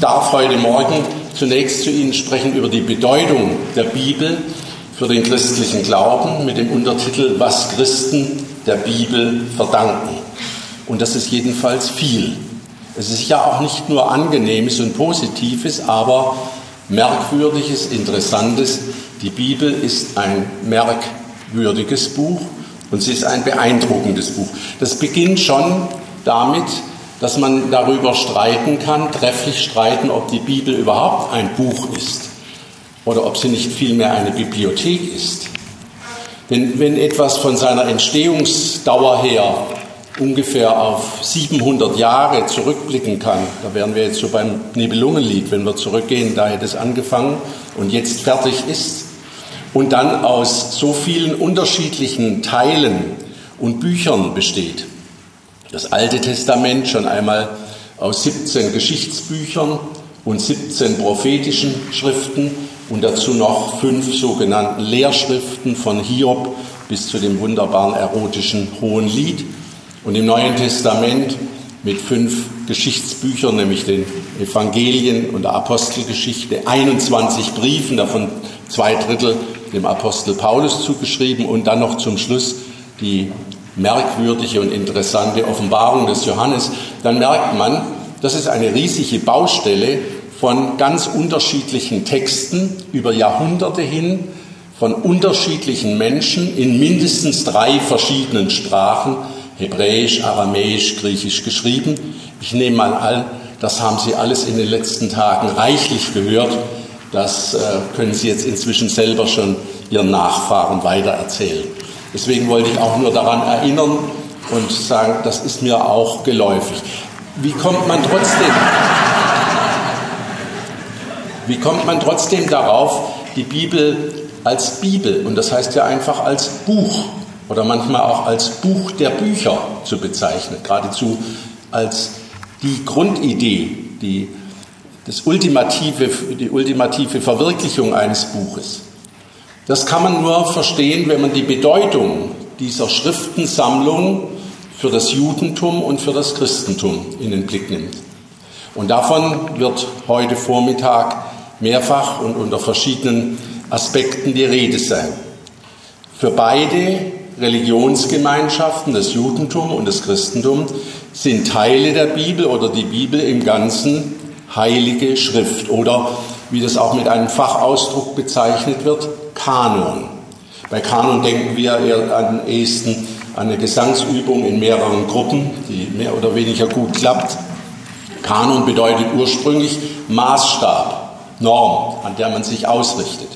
darf heute Morgen zunächst zu Ihnen sprechen über die Bedeutung der Bibel für den christlichen Glauben mit dem Untertitel Was Christen der Bibel verdanken. Und das ist jedenfalls viel. Es ist ja auch nicht nur angenehmes und positives, aber merkwürdiges, interessantes. Die Bibel ist ein merkwürdiges Buch und sie ist ein beeindruckendes Buch. Das beginnt schon damit, dass man darüber streiten kann, trefflich streiten, ob die Bibel überhaupt ein Buch ist oder ob sie nicht vielmehr eine Bibliothek ist. Denn wenn etwas von seiner Entstehungsdauer her ungefähr auf 700 Jahre zurückblicken kann, da wären wir jetzt so beim Nibelungenlied, wenn wir zurückgehen, da hätte es angefangen und jetzt fertig ist, und dann aus so vielen unterschiedlichen Teilen und Büchern besteht, das Alte Testament schon einmal aus 17 Geschichtsbüchern und 17 prophetischen Schriften und dazu noch fünf sogenannten Lehrschriften von Hiob bis zu dem wunderbaren erotischen Hohen Lied. Und im Neuen Testament mit fünf Geschichtsbüchern, nämlich den Evangelien und der Apostelgeschichte, 21 Briefen, davon zwei Drittel dem Apostel Paulus zugeschrieben und dann noch zum Schluss die merkwürdige und interessante Offenbarung des Johannes, dann merkt man, das ist eine riesige Baustelle von ganz unterschiedlichen Texten über Jahrhunderte hin, von unterschiedlichen Menschen in mindestens drei verschiedenen Sprachen, Hebräisch, Aramäisch, Griechisch geschrieben. Ich nehme mal an, das haben Sie alles in den letzten Tagen reichlich gehört. Das äh, können Sie jetzt inzwischen selber schon Ihren Nachfahren weitererzählen. Deswegen wollte ich auch nur daran erinnern und sagen, das ist mir auch geläufig. Wie kommt man trotzdem, wie kommt man trotzdem darauf, die Bibel als Bibel, und das heißt ja einfach als Buch oder manchmal auch als Buch der Bücher zu bezeichnen, geradezu als die Grundidee, die, das ultimative, die ultimative Verwirklichung eines Buches. Das kann man nur verstehen, wenn man die Bedeutung dieser Schriftensammlung für das Judentum und für das Christentum in den Blick nimmt. Und davon wird heute Vormittag mehrfach und unter verschiedenen Aspekten die Rede sein. Für beide Religionsgemeinschaften, das Judentum und das Christentum, sind Teile der Bibel oder die Bibel im Ganzen heilige Schrift oder wie das auch mit einem Fachausdruck bezeichnet wird, Kanon. Bei Kanon denken wir eher am ehesten an eine Gesangsübung in mehreren Gruppen, die mehr oder weniger gut klappt. Kanon bedeutet ursprünglich Maßstab, Norm, an der man sich ausrichtet.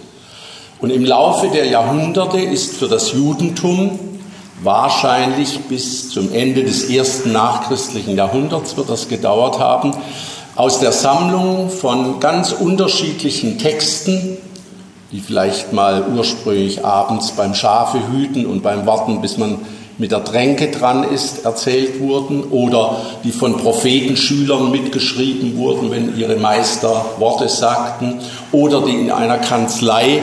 Und im Laufe der Jahrhunderte ist für das Judentum wahrscheinlich bis zum Ende des ersten nachchristlichen Jahrhunderts wird das gedauert haben, aus der Sammlung von ganz unterschiedlichen Texten, die vielleicht mal ursprünglich abends beim Schafe hüten und beim Warten, bis man mit der Tränke dran ist, erzählt wurden oder die von Prophetenschülern mitgeschrieben wurden, wenn ihre Meister Worte sagten oder die in einer Kanzlei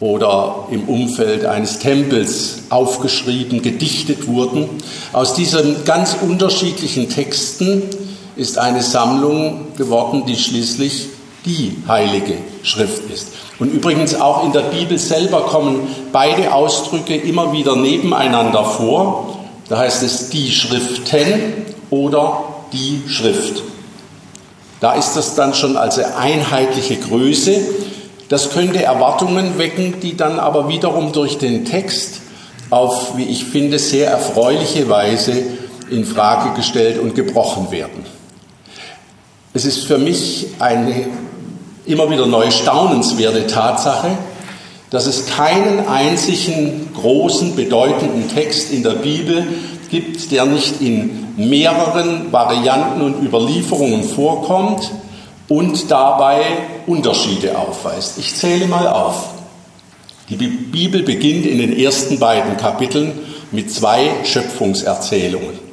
oder im Umfeld eines Tempels aufgeschrieben, gedichtet wurden. Aus diesen ganz unterschiedlichen Texten ist eine Sammlung geworden, die schließlich die heilige Schrift ist. Und übrigens auch in der Bibel selber kommen beide Ausdrücke immer wieder nebeneinander vor. Da heißt es die Schriften oder die Schrift. Da ist das dann schon als einheitliche Größe. Das könnte Erwartungen wecken, die dann aber wiederum durch den Text auf, wie ich finde, sehr erfreuliche Weise in Frage gestellt und gebrochen werden. Es ist für mich eine immer wieder neu staunenswerte Tatsache, dass es keinen einzigen großen, bedeutenden Text in der Bibel gibt, der nicht in mehreren Varianten und Überlieferungen vorkommt und dabei Unterschiede aufweist. Ich zähle mal auf. Die Bibel beginnt in den ersten beiden Kapiteln mit zwei Schöpfungserzählungen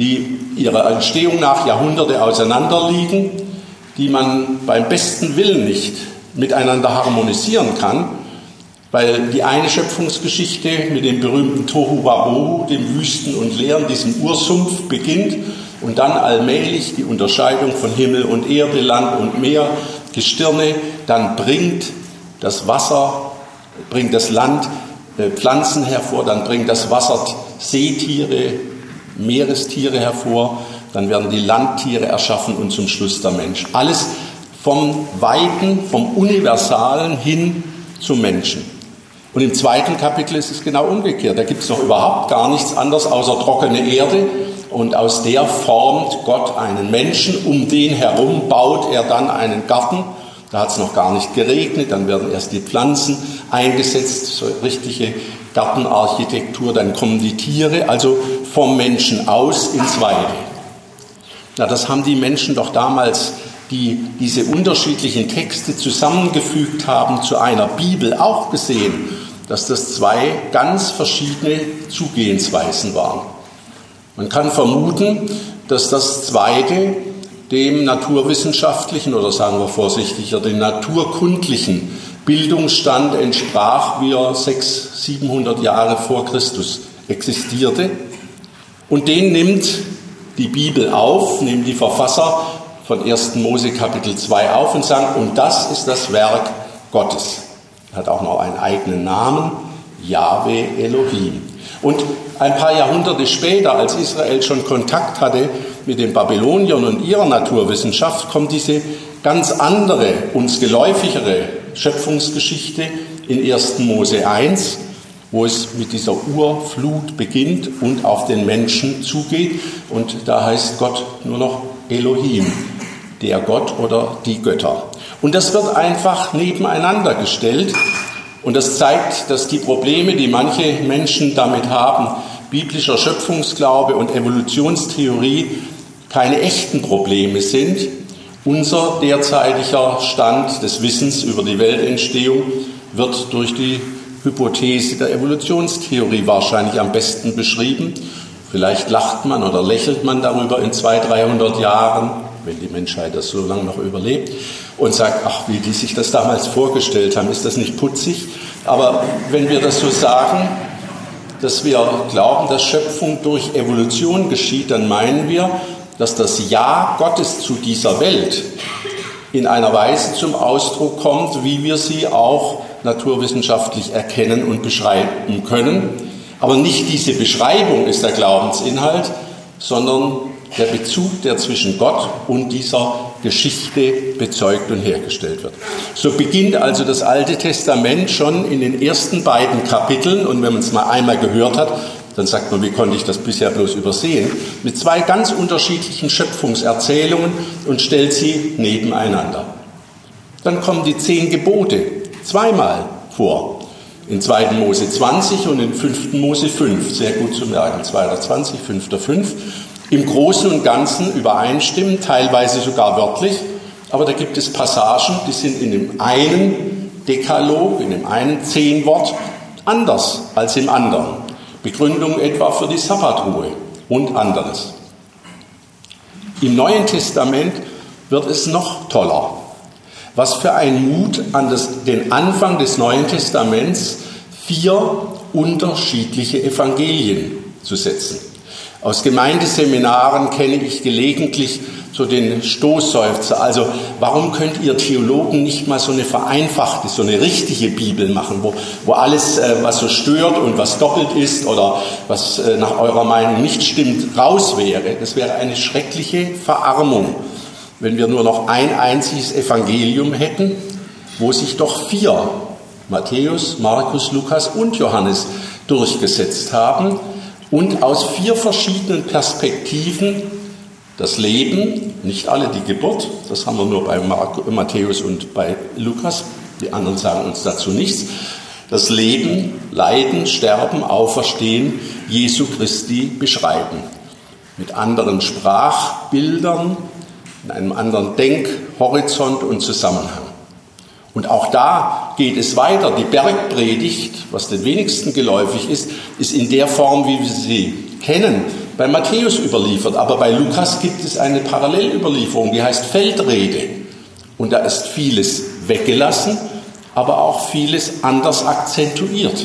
die ihrer Entstehung nach Jahrhunderte auseinanderliegen, die man beim besten Willen nicht miteinander harmonisieren kann, weil die eine Schöpfungsgeschichte mit dem berühmten Tohu Wabohu, dem Wüsten und Leeren, diesem Ursumpf beginnt und dann allmählich die Unterscheidung von Himmel und Erde, Land und Meer, Gestirne, dann bringt das Wasser, bringt das Land äh, Pflanzen hervor, dann bringt das Wasser Seetiere, Meerestiere hervor, dann werden die Landtiere erschaffen und zum Schluss der Mensch. Alles vom Weiten, vom Universalen hin zum Menschen. Und im zweiten Kapitel ist es genau umgekehrt. Da gibt es noch überhaupt gar nichts anderes außer trockene Erde. Und aus der formt Gott einen Menschen. Um den herum baut er dann einen Garten. Da hat es noch gar nicht geregnet. Dann werden erst die Pflanzen eingesetzt, so richtige Gartenarchitektur. Dann kommen die Tiere, also vom Menschen aus ins Weite. Na, das haben die Menschen doch damals die diese unterschiedlichen Texte zusammengefügt haben zu einer Bibel, auch gesehen, dass das zwei ganz verschiedene Zugehensweisen waren. Man kann vermuten, dass das zweite dem naturwissenschaftlichen oder sagen wir vorsichtiger, dem naturkundlichen Bildungsstand entsprach, wie er 600, 700 Jahre vor Christus existierte. Und den nimmt die Bibel auf, nehmen die Verfasser von 1. Mose Kapitel 2 auf und sagen, und das ist das Werk Gottes. Hat auch noch einen eigenen Namen, Yahweh Elohim. Und ein paar Jahrhunderte später, als Israel schon Kontakt hatte mit den Babyloniern und ihrer Naturwissenschaft, kommt diese ganz andere, uns geläufigere Schöpfungsgeschichte in 1. Mose 1, wo es mit dieser Urflut beginnt und auf den Menschen zugeht. Und da heißt Gott nur noch Elohim der Gott oder die Götter. Und das wird einfach nebeneinander gestellt. Und das zeigt, dass die Probleme, die manche Menschen damit haben, biblischer Schöpfungsglaube und Evolutionstheorie, keine echten Probleme sind. Unser derzeitiger Stand des Wissens über die Weltentstehung wird durch die Hypothese der Evolutionstheorie wahrscheinlich am besten beschrieben. Vielleicht lacht man oder lächelt man darüber in 200, 300 Jahren wenn die Menschheit das so lange noch überlebt, und sagt, ach, wie die sich das damals vorgestellt haben, ist das nicht putzig? Aber wenn wir das so sagen, dass wir glauben, dass Schöpfung durch Evolution geschieht, dann meinen wir, dass das Ja Gottes zu dieser Welt in einer Weise zum Ausdruck kommt, wie wir sie auch naturwissenschaftlich erkennen und beschreiben können. Aber nicht diese Beschreibung ist der Glaubensinhalt, sondern der Bezug, der zwischen Gott und dieser Geschichte bezeugt und hergestellt wird. So beginnt also das Alte Testament schon in den ersten beiden Kapiteln und wenn man es mal einmal gehört hat, dann sagt man, wie konnte ich das bisher bloß übersehen, mit zwei ganz unterschiedlichen Schöpfungserzählungen und stellt sie nebeneinander. Dann kommen die zehn Gebote zweimal vor. In 2. Mose 20 und in 5. Mose 5. Sehr gut zu merken. 2. 20, 5. 5 im Großen und Ganzen übereinstimmen, teilweise sogar wörtlich. Aber da gibt es Passagen, die sind in dem einen Dekalog, in dem einen Zehnwort anders als im anderen. Begründung etwa für die Sabbatruhe und anderes. Im Neuen Testament wird es noch toller. Was für ein Mut an das, den Anfang des Neuen Testaments, vier unterschiedliche Evangelien zu setzen. Aus Gemeindeseminaren kenne ich gelegentlich so den Stoßseufzer. Also warum könnt ihr Theologen nicht mal so eine vereinfachte, so eine richtige Bibel machen, wo, wo alles, äh, was so stört und was doppelt ist oder was äh, nach eurer Meinung nicht stimmt, raus wäre? Das wäre eine schreckliche Verarmung, wenn wir nur noch ein einziges Evangelium hätten, wo sich doch vier, Matthäus, Markus, Lukas und Johannes, durchgesetzt haben und aus vier verschiedenen Perspektiven das Leben, nicht alle die Geburt, das haben wir nur bei Matthäus und bei Lukas, die anderen sagen uns dazu nichts, das Leben, Leiden, Sterben, Auferstehen Jesu Christi beschreiben. Mit anderen Sprachbildern, in einem anderen Denkhorizont und Zusammenhang. Und auch da geht es weiter. Die Bergpredigt, was den wenigsten geläufig ist, ist in der Form, wie wir sie kennen, bei Matthäus überliefert. Aber bei Lukas gibt es eine Parallelüberlieferung, die heißt Feldrede. Und da ist vieles weggelassen, aber auch vieles anders akzentuiert.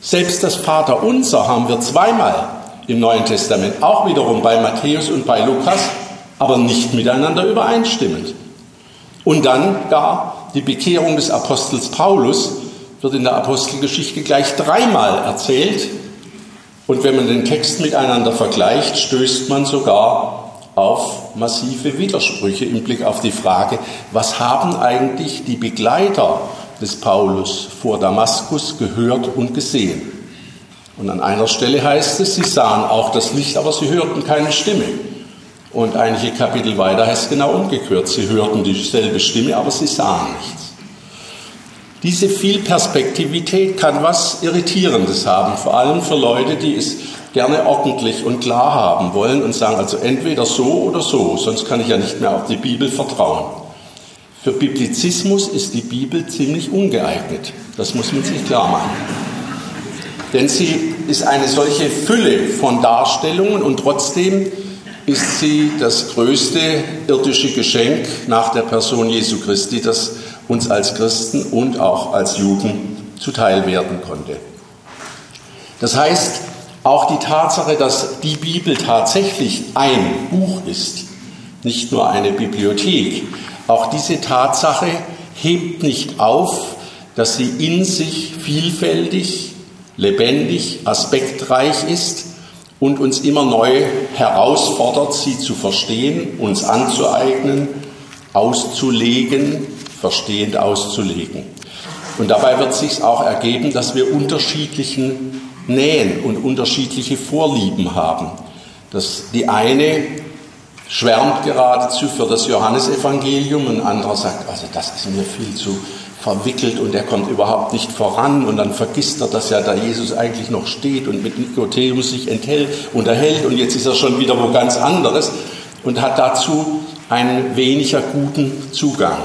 Selbst das Vaterunser haben wir zweimal im Neuen Testament, auch wiederum bei Matthäus und bei Lukas, aber nicht miteinander übereinstimmend. Und dann gar die Bekehrung des Apostels Paulus wird in der Apostelgeschichte gleich dreimal erzählt. Und wenn man den Text miteinander vergleicht, stößt man sogar auf massive Widersprüche im Blick auf die Frage, was haben eigentlich die Begleiter des Paulus vor Damaskus gehört und gesehen? Und an einer Stelle heißt es, sie sahen auch das Licht, aber sie hörten keine Stimme. Und einige Kapitel weiter heißt es genau umgekehrt. Sie hörten dieselbe Stimme, aber sie sahen nichts. Diese Vielperspektivität kann was Irritierendes haben, vor allem für Leute, die es gerne ordentlich und klar haben wollen und sagen, also entweder so oder so, sonst kann ich ja nicht mehr auf die Bibel vertrauen. Für Biblizismus ist die Bibel ziemlich ungeeignet. Das muss man sich klar machen. Denn sie ist eine solche Fülle von Darstellungen und trotzdem ist sie das größte irdische Geschenk nach der Person Jesu Christi, das uns als Christen und auch als Juden zuteil werden konnte. Das heißt, auch die Tatsache, dass die Bibel tatsächlich ein Buch ist, nicht nur eine Bibliothek, auch diese Tatsache hebt nicht auf, dass sie in sich vielfältig, lebendig, aspektreich ist und uns immer neu herausfordert, sie zu verstehen, uns anzueignen, auszulegen, verstehend auszulegen. Und dabei wird sich auch ergeben, dass wir unterschiedlichen Nähen und unterschiedliche Vorlieben haben. Dass die eine schwärmt geradezu für das Johannesevangelium und ein anderer sagt, also das ist mir viel zu verwickelt und er kommt überhaupt nicht voran und dann vergisst er, dass ja da Jesus eigentlich noch steht und mit Nikodemus sich enthält, unterhält und jetzt ist er schon wieder wo ganz anderes und hat dazu einen weniger guten Zugang.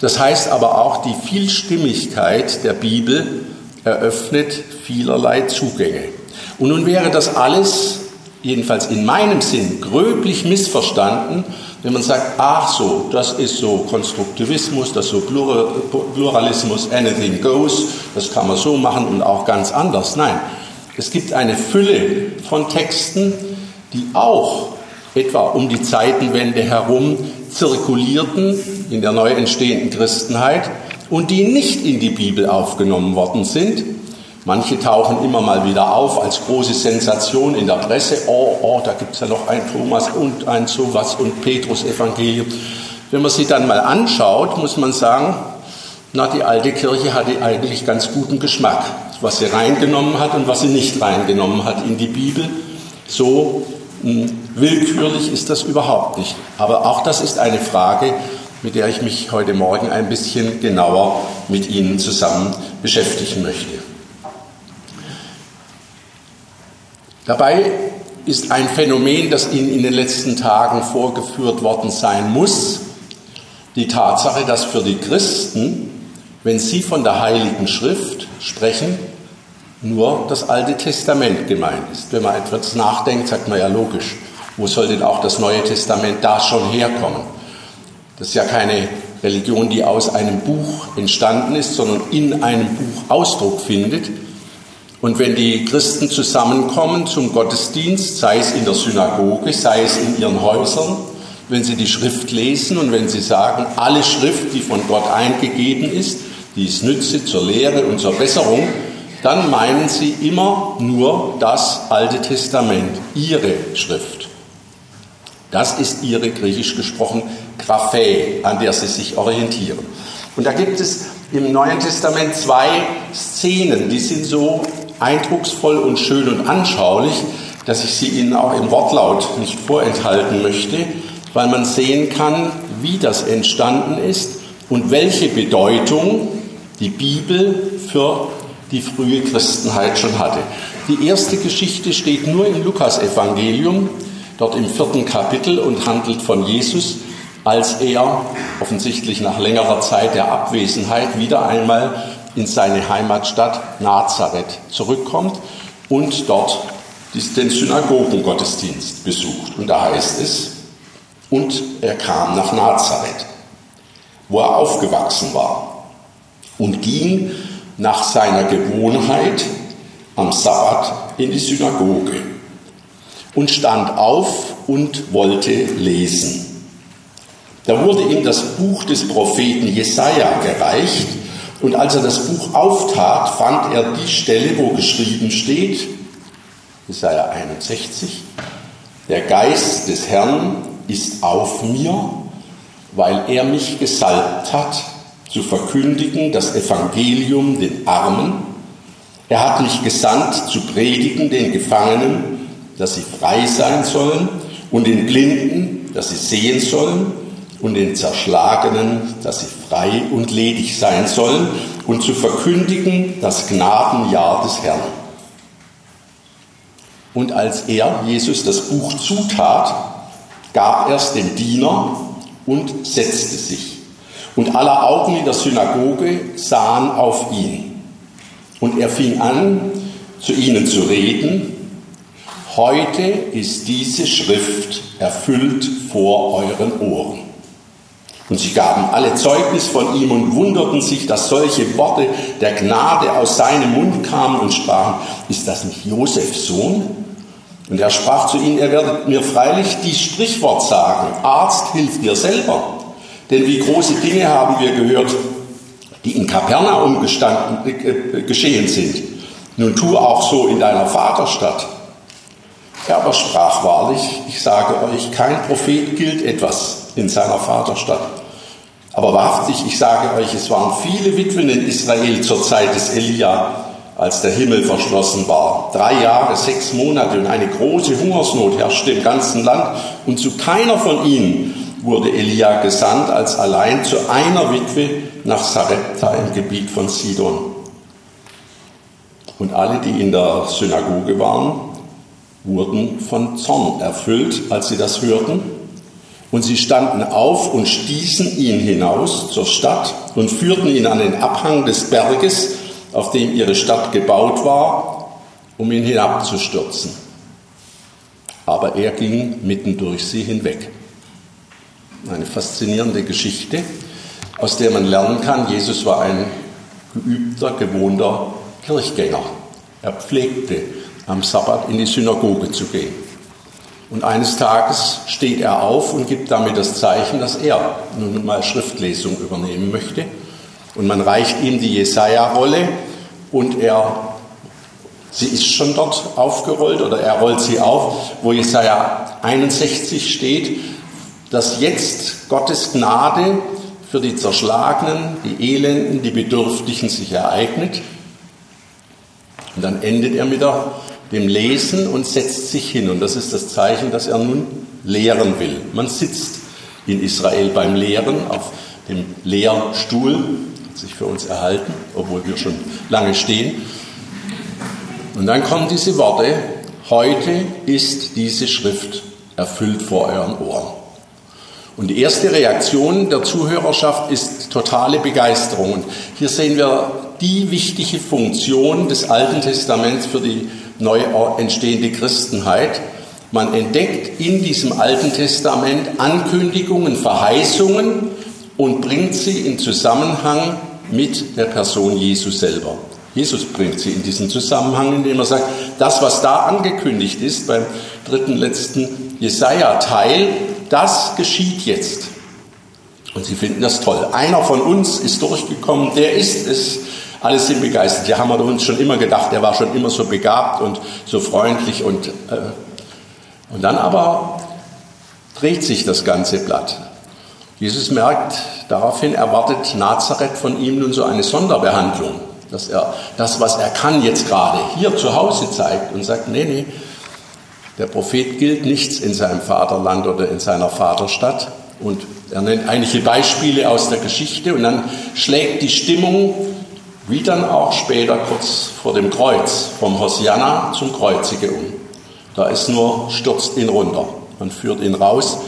Das heißt aber auch, die Vielstimmigkeit der Bibel eröffnet vielerlei Zugänge. Und nun wäre das alles, jedenfalls in meinem Sinn, gröblich missverstanden, wenn man sagt, ach so, das ist so Konstruktivismus, das ist so Pluralismus, anything goes, das kann man so machen und auch ganz anders. Nein, es gibt eine Fülle von Texten, die auch etwa um die Zeitenwende herum zirkulierten in der neu entstehenden Christenheit und die nicht in die Bibel aufgenommen worden sind. Manche tauchen immer mal wieder auf als große Sensation in der Presse. Oh, oh, da gibt es ja noch ein Thomas und ein sowas und Petrus Evangelium. Wenn man sie dann mal anschaut, muss man sagen, na, die alte Kirche hatte eigentlich ganz guten Geschmack, was sie reingenommen hat und was sie nicht reingenommen hat in die Bibel. So hm, willkürlich ist das überhaupt nicht. Aber auch das ist eine Frage, mit der ich mich heute Morgen ein bisschen genauer mit Ihnen zusammen beschäftigen möchte. Dabei ist ein Phänomen, das Ihnen in den letzten Tagen vorgeführt worden sein muss, die Tatsache, dass für die Christen, wenn sie von der Heiligen Schrift sprechen, nur das Alte Testament gemeint ist. Wenn man etwas nachdenkt, sagt man ja logisch, wo soll denn auch das Neue Testament da schon herkommen? Das ist ja keine Religion, die aus einem Buch entstanden ist, sondern in einem Buch Ausdruck findet. Und wenn die Christen zusammenkommen zum Gottesdienst, sei es in der Synagoge, sei es in ihren Häusern, wenn sie die Schrift lesen und wenn sie sagen, alle Schrift, die von Gott eingegeben ist, die ist Nütze zur Lehre und zur Besserung, dann meinen sie immer nur das Alte Testament, ihre Schrift. Das ist ihre griechisch gesprochen Graphe, an der sie sich orientieren. Und da gibt es im Neuen Testament zwei Szenen, die sind so eindrucksvoll und schön und anschaulich, dass ich sie Ihnen auch im Wortlaut nicht vorenthalten möchte, weil man sehen kann, wie das entstanden ist und welche Bedeutung die Bibel für die frühe Christenheit schon hatte. Die erste Geschichte steht nur im Lukasevangelium, dort im vierten Kapitel und handelt von Jesus, als er offensichtlich nach längerer Zeit der Abwesenheit wieder einmal in seine Heimatstadt Nazareth zurückkommt und dort den Synagogengottesdienst besucht. Und da heißt es, und er kam nach Nazareth, wo er aufgewachsen war, und ging nach seiner Gewohnheit am Sabbat in die Synagoge. Und stand auf und wollte lesen. Da wurde ihm das Buch des Propheten Jesaja gereicht und als er das Buch auftat, fand er die Stelle, wo geschrieben steht, Jesaja 61, der Geist des Herrn ist auf mir, weil er mich gesalbt hat, zu verkündigen das Evangelium den Armen. Er hat mich gesandt, zu predigen den Gefangenen, dass sie frei sein sollen, und den Blinden, dass sie sehen sollen, und den Zerschlagenen, dass sie frei und ledig sein sollen, und zu verkündigen das Gnadenjahr des Herrn. Und als er, Jesus, das Buch zutat, gab er es dem Diener und setzte sich. Und alle Augen in der Synagoge sahen auf ihn. Und er fing an, zu ihnen zu reden. Heute ist diese Schrift erfüllt vor euren Ohren. Und sie gaben alle Zeugnis von ihm und wunderten sich, dass solche Worte der Gnade aus seinem Mund kamen und sprachen, ist das nicht Josefs Sohn? Und er sprach zu ihnen, er werdet mir freilich die Sprichwort sagen, Arzt, hilf dir selber. Denn wie große Dinge haben wir gehört, die in Kapernaum gestanden, äh, geschehen sind. Nun tu auch so in deiner Vaterstadt. Er aber sprach wahrlich, ich sage euch, kein Prophet gilt etwas in seiner Vaterstadt. Aber wahrhaftig, ich sage euch, es waren viele Witwen in Israel zur Zeit des Elia, als der Himmel verschlossen war. Drei Jahre, sechs Monate und eine große Hungersnot herrschte im ganzen Land. Und zu keiner von ihnen wurde Elia gesandt, als allein zu einer Witwe nach Sarepta im Gebiet von Sidon. Und alle, die in der Synagoge waren, wurden von Zorn erfüllt, als sie das hörten. Und sie standen auf und stießen ihn hinaus zur Stadt und führten ihn an den Abhang des Berges, auf dem ihre Stadt gebaut war, um ihn hinabzustürzen. Aber er ging mitten durch sie hinweg. Eine faszinierende Geschichte, aus der man lernen kann, Jesus war ein geübter, gewohnter Kirchgänger. Er pflegte am Sabbat in die Synagoge zu gehen. Und eines Tages steht er auf und gibt damit das Zeichen, dass er nun mal Schriftlesung übernehmen möchte. Und man reicht ihm die Jesaja-Rolle und er, sie ist schon dort aufgerollt oder er rollt sie auf, wo Jesaja 61 steht, dass jetzt Gottes Gnade für die Zerschlagenen, die Elenden, die Bedürftigen sich ereignet. Und dann endet er mit dem Lesen und setzt sich hin. Und das ist das Zeichen, dass er nun lehren will. Man sitzt in Israel beim Lehren auf dem Lehrstuhl, hat sich für uns erhalten, obwohl wir schon lange stehen. Und dann kommen diese Worte, heute ist diese Schrift erfüllt vor euren Ohren. Und die erste Reaktion der Zuhörerschaft ist totale Begeisterung. Und hier sehen wir die wichtige Funktion des Alten Testaments für die neu entstehende Christenheit. Man entdeckt in diesem Alten Testament Ankündigungen, Verheißungen und bringt sie in Zusammenhang mit der Person Jesus selber. Jesus bringt sie in diesen Zusammenhang, indem er sagt, das, was da angekündigt ist beim dritten letzten Jesaja-Teil, das geschieht jetzt. Und sie finden das toll. Einer von uns ist durchgekommen, der ist es. Alle sind begeistert. Ja, haben wir uns schon immer gedacht, er war schon immer so begabt und so freundlich. Und, äh, und dann aber dreht sich das ganze Blatt. Jesus merkt, daraufhin erwartet Nazareth von ihm nun so eine Sonderbehandlung, dass er das, was er kann, jetzt gerade hier zu Hause zeigt und sagt, nee, nee, der Prophet gilt nichts in seinem Vaterland oder in seiner Vaterstadt. Und er nennt einige Beispiele aus der Geschichte und dann schlägt die Stimmung, wie dann auch später kurz vor dem Kreuz, vom Hosianna zum Kreuzige um. Da ist nur, stürzt ihn runter. Man führt ihn raus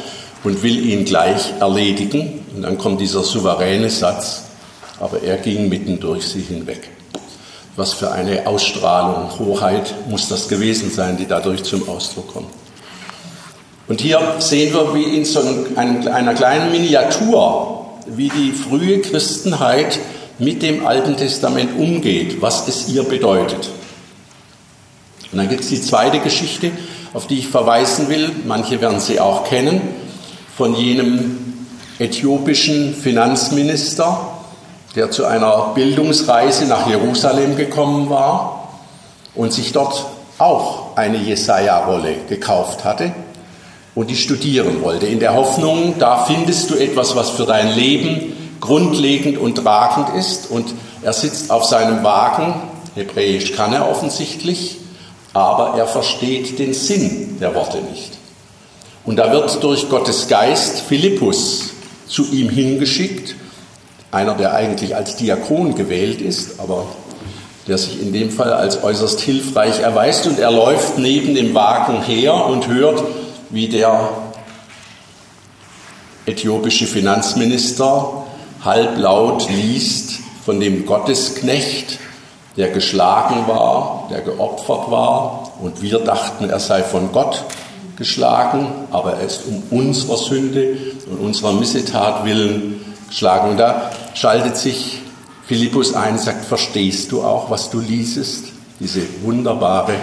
und will ihn gleich erledigen. Und dann kommt dieser souveräne Satz, aber er ging mitten durch sie hinweg. Was für eine Ausstrahlung, Hoheit muss das gewesen sein, die dadurch zum Ausdruck kommt. Und hier sehen wir, wie in so einer kleinen Miniatur, wie die frühe Christenheit mit dem Alten Testament umgeht, was es ihr bedeutet. Und dann gibt es die zweite Geschichte auf die ich verweisen will. Manche werden sie auch kennen, von jenem äthiopischen Finanzminister, der zu einer Bildungsreise nach Jerusalem gekommen war und sich dort auch eine Jesaja-Rolle gekauft hatte und die studieren wollte, in der Hoffnung, da findest du etwas, was für dein Leben grundlegend und tragend ist. Und er sitzt auf seinem Wagen, Hebräisch kann er offensichtlich, aber er versteht den Sinn der Worte nicht. Und da wird durch Gottes Geist Philippus zu ihm hingeschickt, einer, der eigentlich als Diakon gewählt ist, aber der sich in dem Fall als äußerst hilfreich erweist. Und er läuft neben dem Wagen her und hört, wie der äthiopische Finanzminister halblaut liest von dem Gottesknecht, der geschlagen war, der geopfert war. Und wir dachten, er sei von Gott geschlagen, aber er ist um unserer Sünde und unserer Missetat willen geschlagen. Und da schaltet sich Philippus ein und sagt, verstehst du auch, was du liesest? Diese wunderbare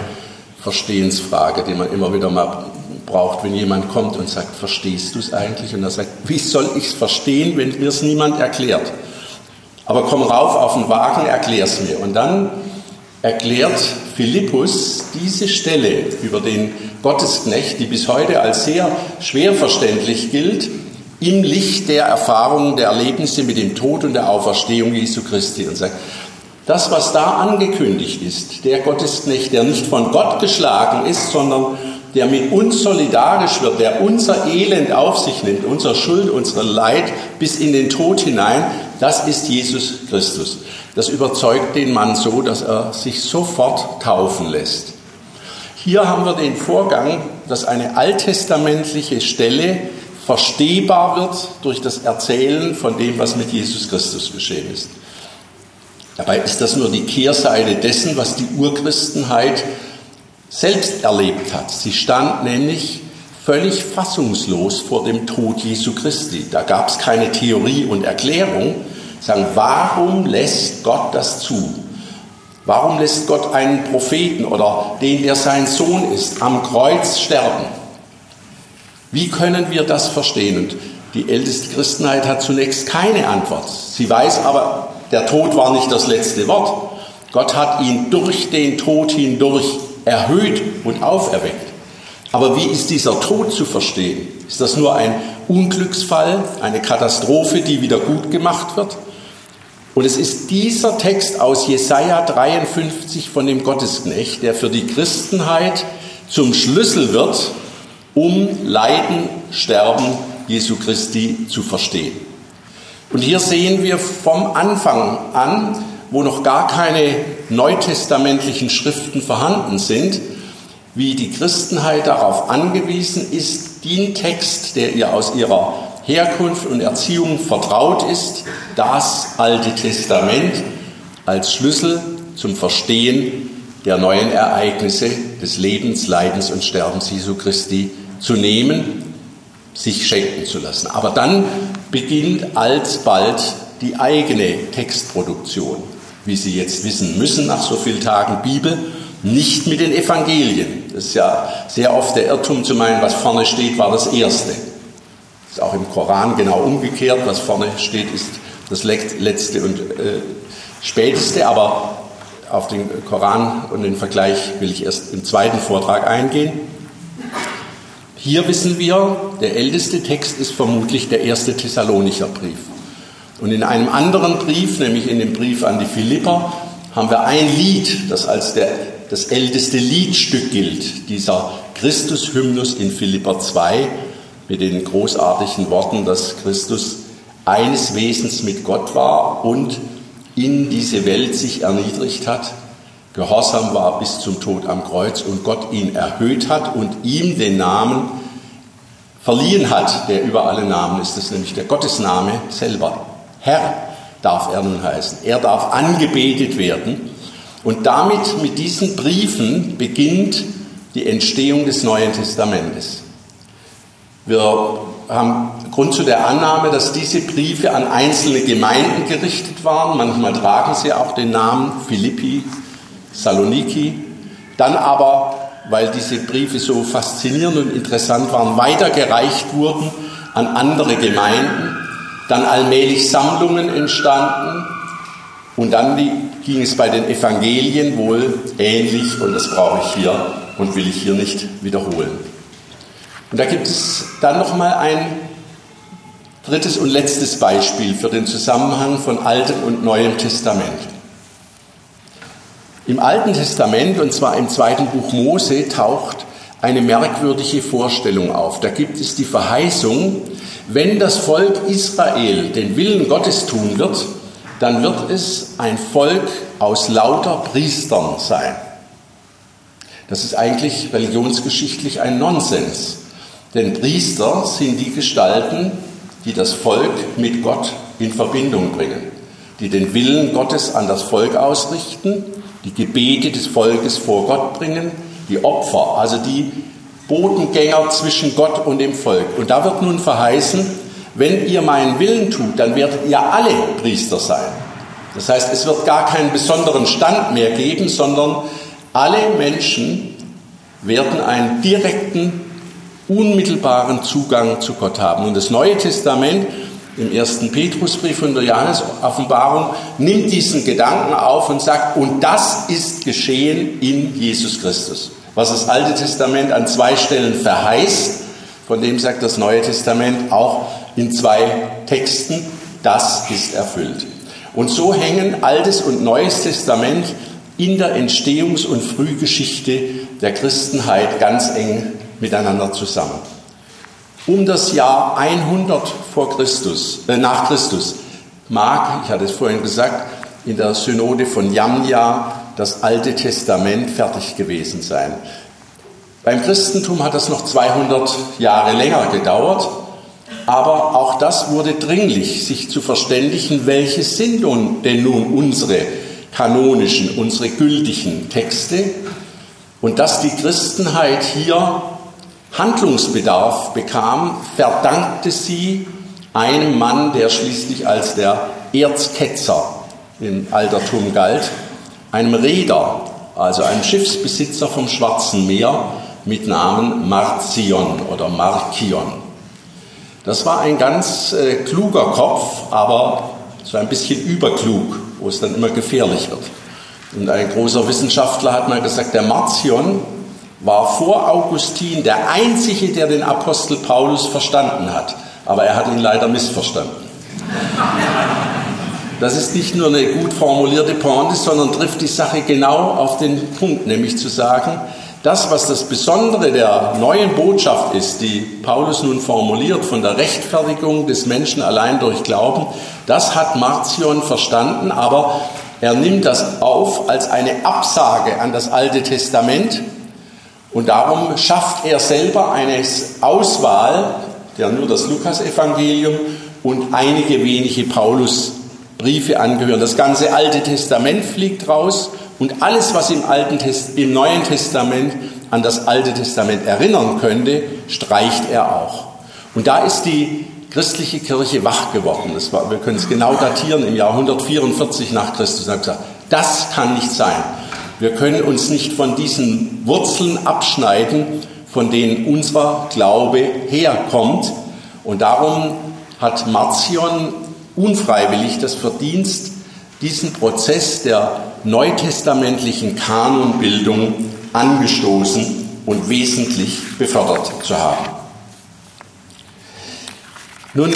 Verstehensfrage, die man immer wieder mal braucht, wenn jemand kommt und sagt, verstehst du es eigentlich? Und er sagt, wie soll ich es verstehen, wenn mir es niemand erklärt? Aber komm rauf auf den Wagen, erklär es mir. Und dann erklärt Philippus diese Stelle über den Gottesknecht, die bis heute als sehr schwer verständlich gilt, im Licht der Erfahrungen, der Erlebnisse mit dem Tod und der Auferstehung Jesu Christi und sagt, das, was da angekündigt ist, der Gottesknecht, der nicht von Gott geschlagen ist, sondern der mit uns solidarisch wird, der unser Elend auf sich nimmt, unsere Schuld, unsere Leid bis in den Tod hinein, das ist Jesus Christus. Das überzeugt den Mann so, dass er sich sofort taufen lässt. Hier haben wir den Vorgang, dass eine alttestamentliche Stelle verstehbar wird durch das Erzählen von dem, was mit Jesus Christus geschehen ist. Dabei ist das nur die Kehrseite dessen, was die Urchristenheit selbst erlebt hat. Sie stand nämlich völlig fassungslos vor dem Tod Jesu Christi. Da gab es keine Theorie und Erklärung. Sagen, warum lässt Gott das zu? Warum lässt Gott einen Propheten oder den, der sein Sohn ist, am Kreuz sterben? Wie können wir das verstehen? Und die älteste Christenheit hat zunächst keine Antwort. Sie weiß aber, der Tod war nicht das letzte Wort. Gott hat ihn durch den Tod hindurch erhöht und auferweckt. Aber wie ist dieser Tod zu verstehen? Ist das nur ein Unglücksfall, eine Katastrophe, die wieder gut gemacht wird? Und es ist dieser Text aus Jesaja 53 von dem Gottesknecht, der für die Christenheit zum Schlüssel wird, um Leiden, Sterben Jesu Christi zu verstehen. Und hier sehen wir vom Anfang an, wo noch gar keine neutestamentlichen Schriften vorhanden sind, wie die Christenheit darauf angewiesen ist, den Text, der ihr aus ihrer Herkunft und Erziehung vertraut ist, das Alte Testament als Schlüssel zum Verstehen der neuen Ereignisse des Lebens, Leidens und Sterbens Jesu Christi zu nehmen, sich schenken zu lassen. Aber dann beginnt alsbald die eigene Textproduktion wie Sie jetzt wissen müssen nach so vielen Tagen Bibel, nicht mit den Evangelien. Das ist ja sehr oft der Irrtum zu meinen, was vorne steht, war das Erste. Das ist auch im Koran genau umgekehrt. Was vorne steht, ist das Letzte und äh, Späteste. Aber auf den Koran und den Vergleich will ich erst im zweiten Vortrag eingehen. Hier wissen wir, der älteste Text ist vermutlich der erste Thessalonicher Brief. Und in einem anderen Brief, nämlich in dem Brief an die Philipper, haben wir ein Lied, das als der, das älteste Liedstück gilt, dieser Christus-Hymnus in Philipper 2 mit den großartigen Worten, dass Christus eines Wesens mit Gott war und in diese Welt sich erniedrigt hat, gehorsam war bis zum Tod am Kreuz und Gott ihn erhöht hat und ihm den Namen verliehen hat, der über alle Namen ist, das ist nämlich der Gottesname selber. Herr darf er nun heißen. Er darf angebetet werden. Und damit, mit diesen Briefen, beginnt die Entstehung des Neuen Testamentes. Wir haben Grund zu der Annahme, dass diese Briefe an einzelne Gemeinden gerichtet waren. Manchmal tragen sie auch den Namen Philippi, Saloniki. Dann aber weil diese Briefe so faszinierend und interessant waren, weitergereicht wurden an andere Gemeinden, dann allmählich Sammlungen entstanden und dann ging es bei den Evangelien wohl ähnlich und das brauche ich hier und will ich hier nicht wiederholen. Und da gibt es dann noch mal ein drittes und letztes Beispiel für den Zusammenhang von Altem und Neuem Testament. Im Alten Testament, und zwar im zweiten Buch Mose, taucht eine merkwürdige Vorstellung auf. Da gibt es die Verheißung, wenn das Volk Israel den Willen Gottes tun wird, dann wird es ein Volk aus lauter Priestern sein. Das ist eigentlich religionsgeschichtlich ein Nonsens. Denn Priester sind die Gestalten, die das Volk mit Gott in Verbindung bringen, die den Willen Gottes an das Volk ausrichten die Gebete des Volkes vor Gott bringen, die Opfer, also die Bodengänger zwischen Gott und dem Volk. Und da wird nun verheißen, wenn ihr meinen Willen tut, dann werdet ihr alle Priester sein. Das heißt, es wird gar keinen besonderen Stand mehr geben, sondern alle Menschen werden einen direkten, unmittelbaren Zugang zu Gott haben. Und das Neue Testament im ersten Petrusbrief und der Johannes-Offenbarung, nimmt diesen Gedanken auf und sagt, und das ist geschehen in Jesus Christus. Was das Alte Testament an zwei Stellen verheißt, von dem sagt das Neue Testament auch in zwei Texten, das ist erfüllt. Und so hängen Altes und Neues Testament in der Entstehungs- und Frühgeschichte der Christenheit ganz eng miteinander zusammen um das Jahr 100 vor Christus, äh, nach Christus mag, ich hatte es vorhin gesagt, in der Synode von Jamnia das Alte Testament fertig gewesen sein. Beim Christentum hat das noch 200 Jahre länger gedauert, aber auch das wurde dringlich, sich zu verständigen, welche sind denn nun unsere kanonischen, unsere gültigen Texte und dass die Christenheit hier Handlungsbedarf bekam, verdankte sie einem Mann, der schließlich als der Erzketzer im Altertum galt, einem Reeder, also einem Schiffsbesitzer vom Schwarzen Meer mit Namen Marcion oder Markion. Das war ein ganz äh, kluger Kopf, aber so ein bisschen überklug, wo es dann immer gefährlich wird. Und ein großer Wissenschaftler hat mal gesagt, der Marcion war vor Augustin der einzige, der den Apostel Paulus verstanden hat. Aber er hat ihn leider missverstanden. Das ist nicht nur eine gut formulierte Pointe, sondern trifft die Sache genau auf den Punkt, nämlich zu sagen, das, was das Besondere der neuen Botschaft ist, die Paulus nun formuliert von der Rechtfertigung des Menschen allein durch Glauben, das hat Marcion verstanden, aber er nimmt das auf als eine Absage an das Alte Testament und darum schafft er selber eine Auswahl, der nur das Lukasevangelium und einige wenige Paulusbriefe angehören. Das ganze Alte Testament fliegt raus und alles, was im, Alten Test, im Neuen Testament an das Alte Testament erinnern könnte, streicht er auch. Und da ist die christliche Kirche wach geworden. Das war, wir können es genau datieren im Jahr 144 nach Christus. Hat gesagt, das kann nicht sein. Wir können uns nicht von diesen Wurzeln abschneiden, von denen unser Glaube herkommt. Und darum hat Marcion unfreiwillig das Verdienst, diesen Prozess der neutestamentlichen Kanonbildung angestoßen und wesentlich befördert zu haben. Nun,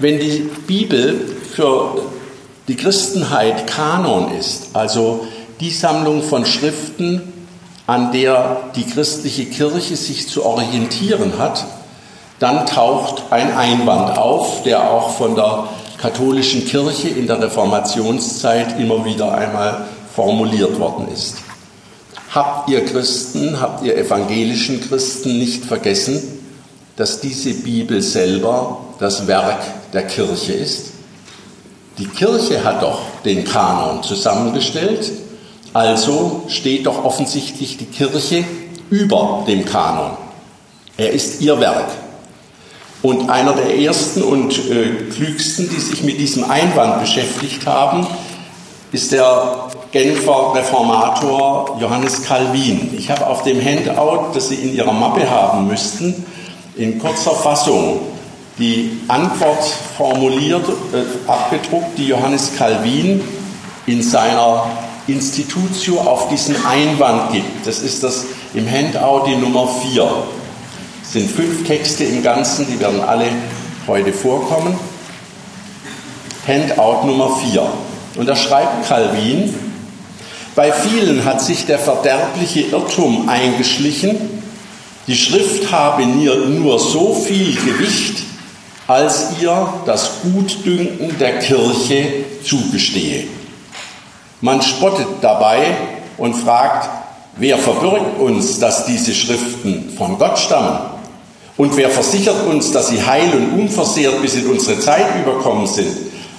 wenn die Bibel für die Christenheit Kanon ist, also die Sammlung von Schriften, an der die christliche Kirche sich zu orientieren hat, dann taucht ein Einwand auf, der auch von der katholischen Kirche in der Reformationszeit immer wieder einmal formuliert worden ist. Habt ihr Christen, habt ihr evangelischen Christen nicht vergessen, dass diese Bibel selber das Werk der Kirche ist? Die Kirche hat doch den Kanon zusammengestellt, also steht doch offensichtlich die Kirche über dem Kanon. Er ist ihr Werk. Und einer der ersten und äh, klügsten, die sich mit diesem Einwand beschäftigt haben, ist der Genfer Reformator Johannes Calvin. Ich habe auf dem Handout, das Sie in Ihrer Mappe haben müssten, in kurzer Fassung die Antwort formuliert, äh, abgedruckt, die Johannes Calvin in seiner Institutio auf diesen Einwand gibt. Das ist das im Handout die Nummer 4. Sind fünf Texte im Ganzen, die werden alle heute vorkommen. Handout Nummer 4. Und da schreibt Calvin, bei vielen hat sich der verderbliche Irrtum eingeschlichen, die Schrift habe nur so viel Gewicht, als ihr das Gutdünken der Kirche zugestehe. Man spottet dabei und fragt, wer verbürgt uns, dass diese Schriften von Gott stammen? Und wer versichert uns, dass sie heil und unversehrt bis in unsere Zeit überkommen sind?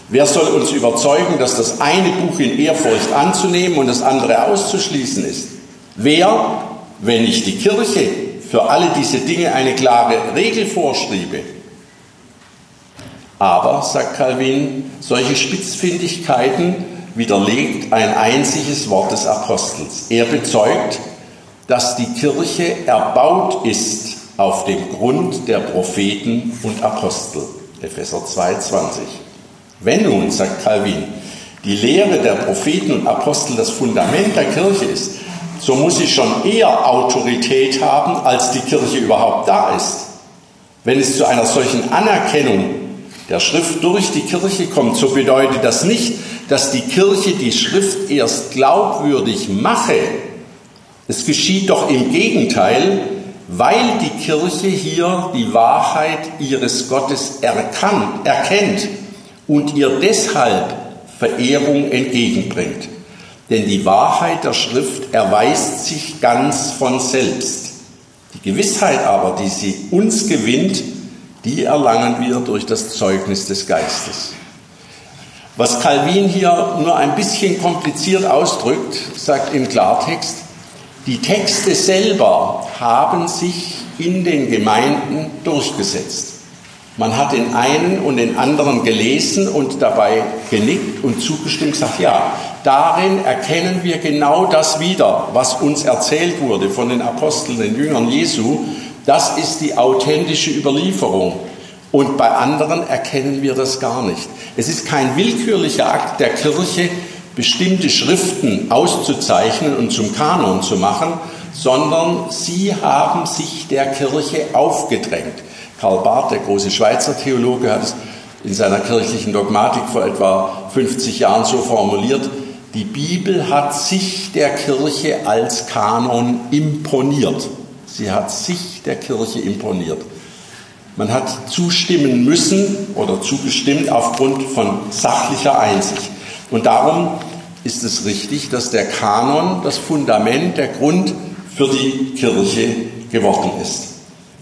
Wer soll uns überzeugen, dass das eine Buch in Ehrfurcht anzunehmen und das andere auszuschließen ist? Wer, wenn nicht die Kirche, für alle diese Dinge eine klare Regel vorschriebe? Aber, sagt Calvin, solche Spitzfindigkeiten widerlegt ein einziges Wort des Apostels. Er bezeugt, dass die Kirche erbaut ist auf dem Grund der Propheten und Apostel. Epheser 2,20. Wenn nun, sagt Calvin, die Lehre der Propheten und Apostel das Fundament der Kirche ist, so muss sie schon eher Autorität haben, als die Kirche überhaupt da ist. Wenn es zu einer solchen Anerkennung der Schrift durch die Kirche kommt, so bedeutet das nicht, dass die Kirche die Schrift erst glaubwürdig mache. Es geschieht doch im Gegenteil, weil die Kirche hier die Wahrheit ihres Gottes erkannt, erkennt und ihr deshalb Verehrung entgegenbringt. Denn die Wahrheit der Schrift erweist sich ganz von selbst. Die Gewissheit aber, die sie uns gewinnt, die erlangen wir durch das Zeugnis des Geistes. Was Calvin hier nur ein bisschen kompliziert ausdrückt, sagt im Klartext, die Texte selber haben sich in den Gemeinden durchgesetzt. Man hat den einen und den anderen gelesen und dabei genickt und zugestimmt, sagt, ja, darin erkennen wir genau das wieder, was uns erzählt wurde von den Aposteln, den Jüngern Jesu. Das ist die authentische Überlieferung. Und bei anderen erkennen wir das gar nicht. Es ist kein willkürlicher Akt der Kirche, bestimmte Schriften auszuzeichnen und zum Kanon zu machen, sondern sie haben sich der Kirche aufgedrängt. Karl Barth, der große Schweizer Theologe, hat es in seiner kirchlichen Dogmatik vor etwa 50 Jahren so formuliert, die Bibel hat sich der Kirche als Kanon imponiert. Sie hat sich der Kirche imponiert. Man hat zustimmen müssen oder zugestimmt aufgrund von sachlicher Einsicht. Und darum ist es richtig, dass der Kanon das Fundament, der Grund für die Kirche geworden ist.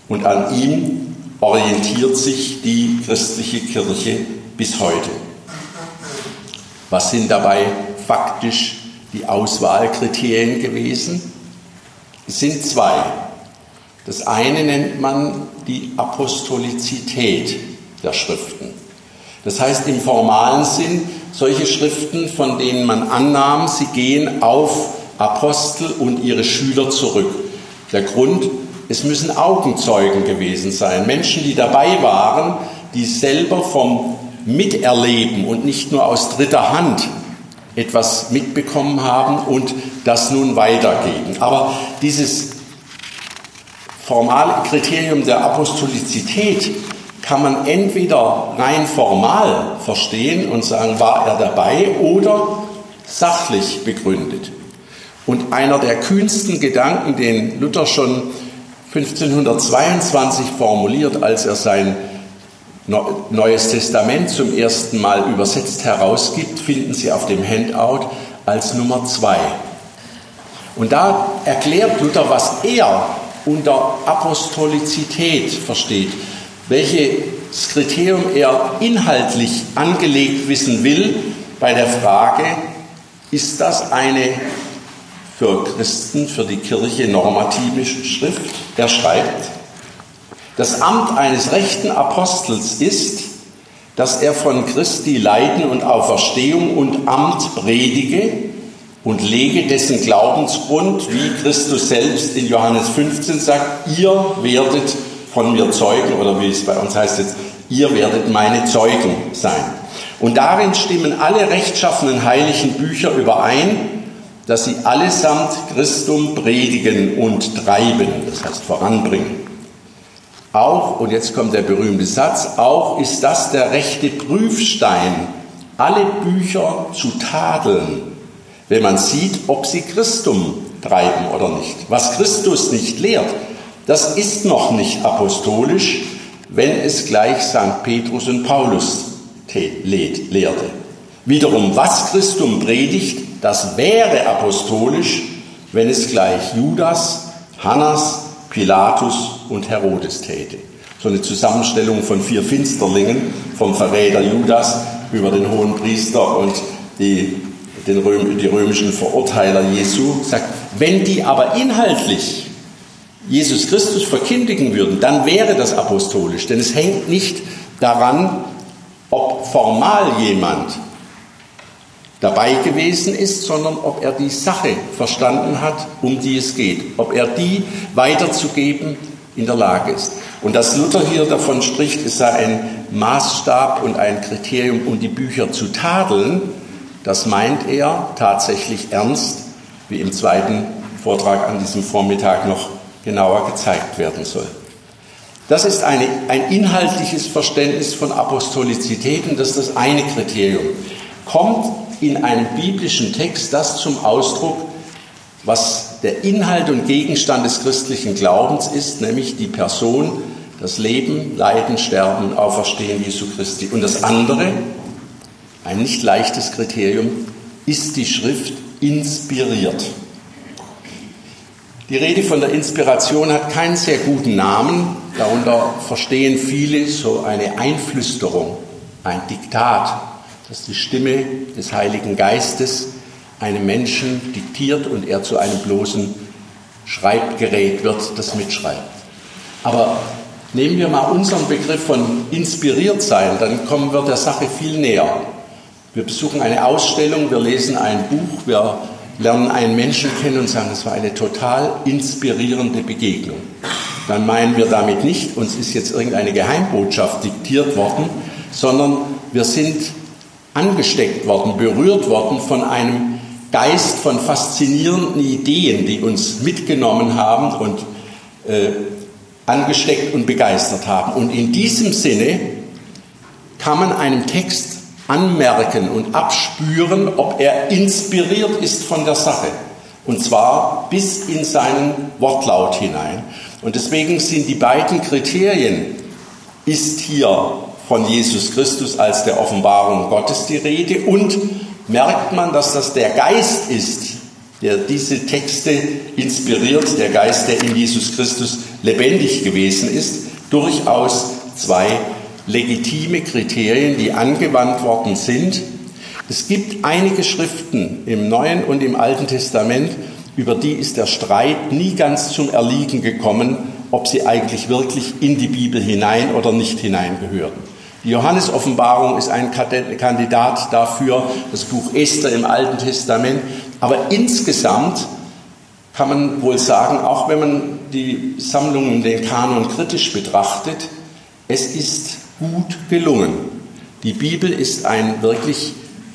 Und an ihm orientiert sich die christliche Kirche bis heute. Was sind dabei faktisch die Auswahlkriterien gewesen? Es sind zwei. Das eine nennt man die Apostolizität der Schriften. Das heißt im formalen Sinn solche Schriften, von denen man annahm, sie gehen auf Apostel und ihre Schüler zurück. Der Grund es müssen Augenzeugen gewesen sein, Menschen, die dabei waren, die selber vom Miterleben und nicht nur aus dritter Hand etwas mitbekommen haben und das nun weitergeben. Aber dieses formale Kriterium der Apostolizität kann man entweder rein formal verstehen und sagen, war er dabei, oder sachlich begründet. Und einer der kühnsten Gedanken, den Luther schon 1522 formuliert, als er sein Neues Testament zum ersten Mal übersetzt herausgibt, finden Sie auf dem Handout als Nummer zwei. Und da erklärt Luther, was er unter Apostolizität versteht, welches Kriterium er inhaltlich angelegt wissen will bei der Frage, ist das eine für Christen, für die Kirche normative Schrift. Er schreibt, das Amt eines rechten Apostels ist, dass er von Christi Leiden und Auferstehung und Amt predige, und lege dessen Glaubensgrund, wie Christus selbst in Johannes 15 sagt, ihr werdet von mir Zeugen, oder wie es bei uns heißt jetzt, ihr werdet meine Zeugen sein. Und darin stimmen alle rechtschaffenen heiligen Bücher überein, dass sie allesamt Christum predigen und treiben, das heißt voranbringen. Auch, und jetzt kommt der berühmte Satz, auch ist das der rechte Prüfstein, alle Bücher zu tadeln wenn man sieht, ob sie Christum treiben oder nicht. Was Christus nicht lehrt, das ist noch nicht apostolisch, wenn es gleich St. Petrus und Paulus lehrte. Wiederum, was Christum predigt, das wäre apostolisch, wenn es gleich Judas, Hannas, Pilatus und Herodes täte. So eine Zusammenstellung von vier Finsterlingen, vom Verräter Judas über den hohen Priester und die den Röm, die römischen Verurteiler Jesu, sagt, wenn die aber inhaltlich Jesus Christus verkündigen würden, dann wäre das apostolisch. Denn es hängt nicht daran, ob formal jemand dabei gewesen ist, sondern ob er die Sache verstanden hat, um die es geht, ob er die weiterzugeben in der Lage ist. Und dass Luther hier davon spricht, es sei ein Maßstab und ein Kriterium, um die Bücher zu tadeln, das meint er tatsächlich ernst, wie im zweiten Vortrag an diesem Vormittag noch genauer gezeigt werden soll. Das ist eine, ein inhaltliches Verständnis von Apostolizität und das ist das eine Kriterium. Kommt in einem biblischen Text das zum Ausdruck, was der Inhalt und Gegenstand des christlichen Glaubens ist, nämlich die Person, das Leben, Leiden, Sterben, Auferstehen Jesu Christi. Und das andere, ein nicht leichtes Kriterium, ist die Schrift inspiriert. Die Rede von der Inspiration hat keinen sehr guten Namen. Darunter verstehen viele so eine Einflüsterung, ein Diktat, dass die Stimme des Heiligen Geistes einem Menschen diktiert und er zu einem bloßen Schreibgerät wird, das mitschreibt. Aber nehmen wir mal unseren Begriff von inspiriert sein, dann kommen wir der Sache viel näher. Wir besuchen eine Ausstellung, wir lesen ein Buch, wir lernen einen Menschen kennen und sagen, es war eine total inspirierende Begegnung. Dann meinen wir damit nicht, uns ist jetzt irgendeine Geheimbotschaft diktiert worden, sondern wir sind angesteckt worden, berührt worden von einem Geist von faszinierenden Ideen, die uns mitgenommen haben und äh, angesteckt und begeistert haben. Und in diesem Sinne kann man einem Text anmerken und abspüren, ob er inspiriert ist von der Sache. Und zwar bis in seinen Wortlaut hinein. Und deswegen sind die beiden Kriterien, ist hier von Jesus Christus als der Offenbarung Gottes die Rede und merkt man, dass das der Geist ist, der diese Texte inspiriert, der Geist, der in Jesus Christus lebendig gewesen ist, durchaus zwei legitime Kriterien, die angewandt worden sind. Es gibt einige Schriften im Neuen und im Alten Testament, über die ist der Streit nie ganz zum Erliegen gekommen, ob sie eigentlich wirklich in die Bibel hinein oder nicht hineingehörten. Die Johannes-Offenbarung ist ein Kandidat dafür, das Buch Esther im Alten Testament. Aber insgesamt kann man wohl sagen, auch wenn man die Sammlungen, den Kanon kritisch betrachtet, es ist gut gelungen. Die Bibel ist ein wirklich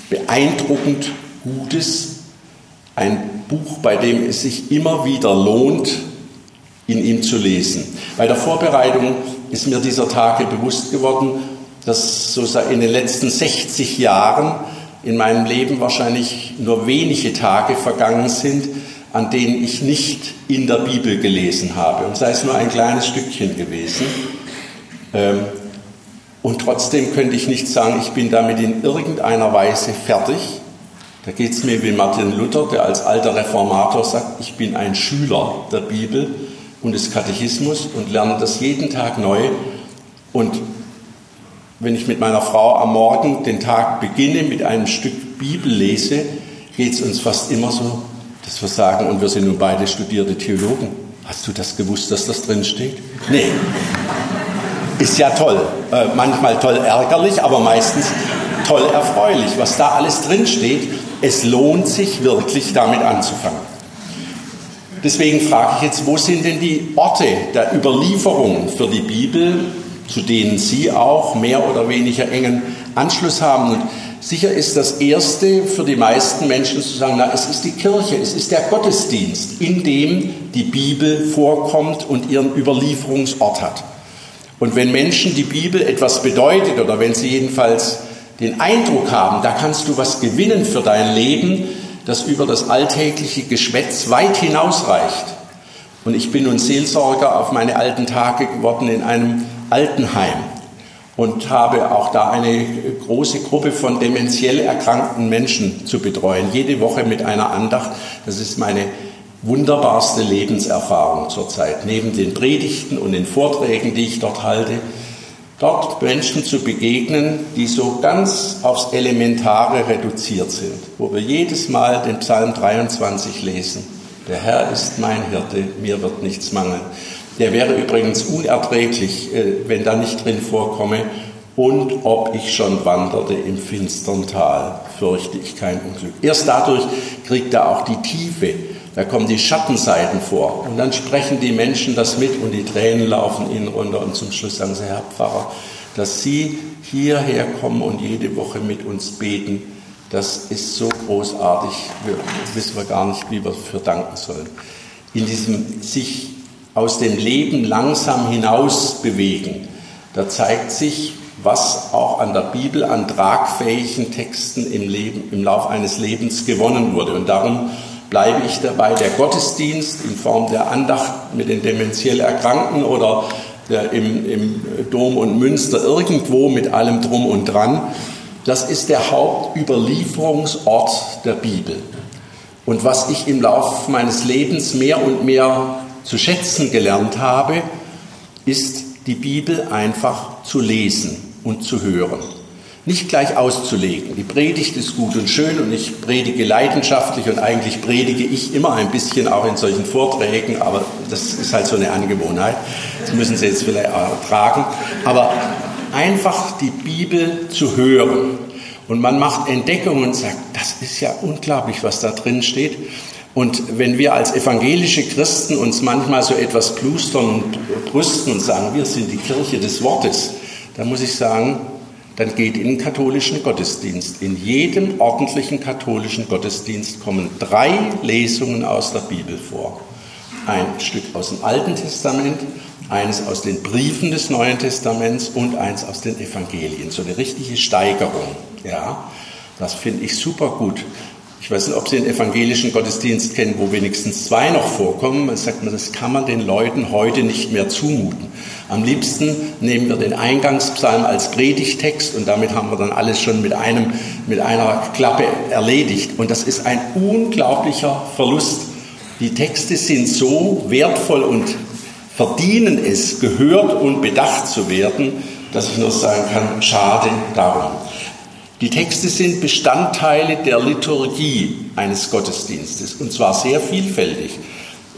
beeindruckend gutes, ein Buch, bei dem es sich immer wieder lohnt, in ihm zu lesen. Bei der Vorbereitung ist mir dieser Tage bewusst geworden, dass so in den letzten 60 Jahren in meinem Leben wahrscheinlich nur wenige Tage vergangen sind, an denen ich nicht in der Bibel gelesen habe. Und sei es nur ein kleines Stückchen gewesen. Ähm, und trotzdem könnte ich nicht sagen, ich bin damit in irgendeiner Weise fertig. Da geht es mir wie Martin Luther, der als alter Reformator sagt, ich bin ein Schüler der Bibel und des Katechismus und lerne das jeden Tag neu. Und wenn ich mit meiner Frau am Morgen den Tag beginne mit einem Stück Bibel lese, geht es uns fast immer so, dass wir sagen, und wir sind nun beide studierte Theologen, hast du das gewusst, dass das drin steht? Nee ist ja toll. Äh, manchmal toll ärgerlich, aber meistens toll erfreulich, was da alles drin steht. es lohnt sich wirklich damit anzufangen. Deswegen frage ich jetzt, wo sind denn die Orte der Überlieferung für die Bibel, zu denen Sie auch mehr oder weniger engen Anschluss haben? Und sicher ist das Erste für die meisten Menschen zu sagen, na, es ist die Kirche, es ist der Gottesdienst, in dem die Bibel vorkommt und ihren Überlieferungsort hat. Und wenn Menschen die Bibel etwas bedeutet oder wenn sie jedenfalls den Eindruck haben, da kannst du was gewinnen für dein Leben, das über das alltägliche Geschwätz weit hinausreicht. Und ich bin nun Seelsorger auf meine alten Tage geworden in einem Altenheim und habe auch da eine große Gruppe von dementiell erkrankten Menschen zu betreuen, jede Woche mit einer Andacht. Das ist meine wunderbarste Lebenserfahrung zurzeit, neben den Predigten und den Vorträgen, die ich dort halte, dort Menschen zu begegnen, die so ganz aufs Elementare reduziert sind, wo wir jedes Mal den Psalm 23 lesen. Der Herr ist mein Hirte, mir wird nichts mangeln. Der wäre übrigens unerträglich, äh, wenn da nicht drin vorkomme. Und ob ich schon wanderte im finstern Tal, fürchte ich kein Unglück. Erst dadurch kriegt er auch die Tiefe. Da kommen die Schattenseiten vor. Und dann sprechen die Menschen das mit und die Tränen laufen ihnen runter. Und zum Schluss sagen sie, Herr Pfarrer, dass Sie hierher kommen und jede Woche mit uns beten, das ist so großartig. Wir wissen wir gar nicht, wie wir dafür danken sollen. In diesem sich aus dem Leben langsam hinaus bewegen. Da zeigt sich, was auch an der Bibel an tragfähigen Texten im, Leben, im Lauf eines Lebens gewonnen wurde. Und darum bleibe ich dabei, der Gottesdienst in Form der Andacht mit den dementiell Erkrankten oder im, im Dom und Münster irgendwo mit allem drum und dran, das ist der Hauptüberlieferungsort der Bibel. Und was ich im Laufe meines Lebens mehr und mehr zu schätzen gelernt habe, ist die Bibel einfach zu lesen und zu hören. Nicht gleich auszulegen. Die Predigt ist gut und schön und ich predige leidenschaftlich und eigentlich predige ich immer ein bisschen auch in solchen Vorträgen, aber das ist halt so eine Angewohnheit. Das müssen Sie jetzt vielleicht ertragen. Aber einfach die Bibel zu hören. Und man macht Entdeckungen und sagt, das ist ja unglaublich, was da drin steht. Und wenn wir als evangelische Christen uns manchmal so etwas plustern und brüsten und sagen, wir sind die Kirche des Wortes, dann muss ich sagen, dann geht in den katholischen Gottesdienst. In jedem ordentlichen katholischen Gottesdienst kommen drei Lesungen aus der Bibel vor. Ein Stück aus dem Alten Testament, eines aus den Briefen des Neuen Testaments und eins aus den Evangelien. So eine richtige Steigerung. Ja, das finde ich super gut. Ich weiß nicht, ob Sie den evangelischen Gottesdienst kennen, wo wenigstens zwei noch vorkommen. Man sagt, das kann man den Leuten heute nicht mehr zumuten. Am liebsten nehmen wir den Eingangspsalm als Predigtext und damit haben wir dann alles schon mit, einem, mit einer Klappe erledigt. Und das ist ein unglaublicher Verlust. Die Texte sind so wertvoll und verdienen es, gehört und bedacht zu werden, dass ich nur sagen kann, schade darum. Die Texte sind Bestandteile der Liturgie eines Gottesdienstes und zwar sehr vielfältig.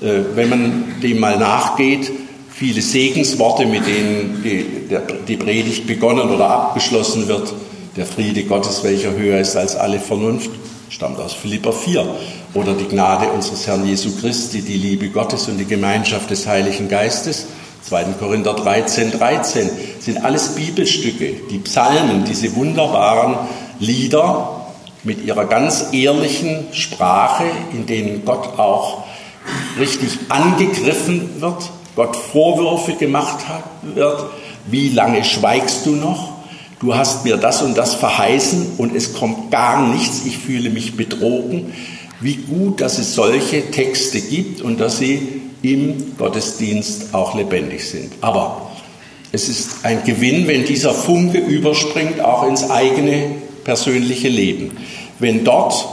Äh, wenn man dem mal nachgeht, viele Segensworte, mit denen die, Predigt begonnen oder abgeschlossen wird. Der Friede Gottes, welcher höher ist als alle Vernunft, stammt aus Philippa 4. Oder die Gnade unseres Herrn Jesu Christi, die Liebe Gottes und die Gemeinschaft des Heiligen Geistes 2. Korinther 13, 13 sind alles Bibelstücke, die Psalmen, diese wunderbaren Lieder mit ihrer ganz ehrlichen Sprache, in denen Gott auch richtig angegriffen wird, Gott Vorwürfe gemacht wird, wie lange schweigst du noch? Du hast mir das und das verheißen und es kommt gar nichts, ich fühle mich betrogen. Wie gut, dass es solche Texte gibt und dass sie im Gottesdienst auch lebendig sind. Aber es ist ein Gewinn, wenn dieser Funke überspringt, auch ins eigene persönliche Leben. Wenn dort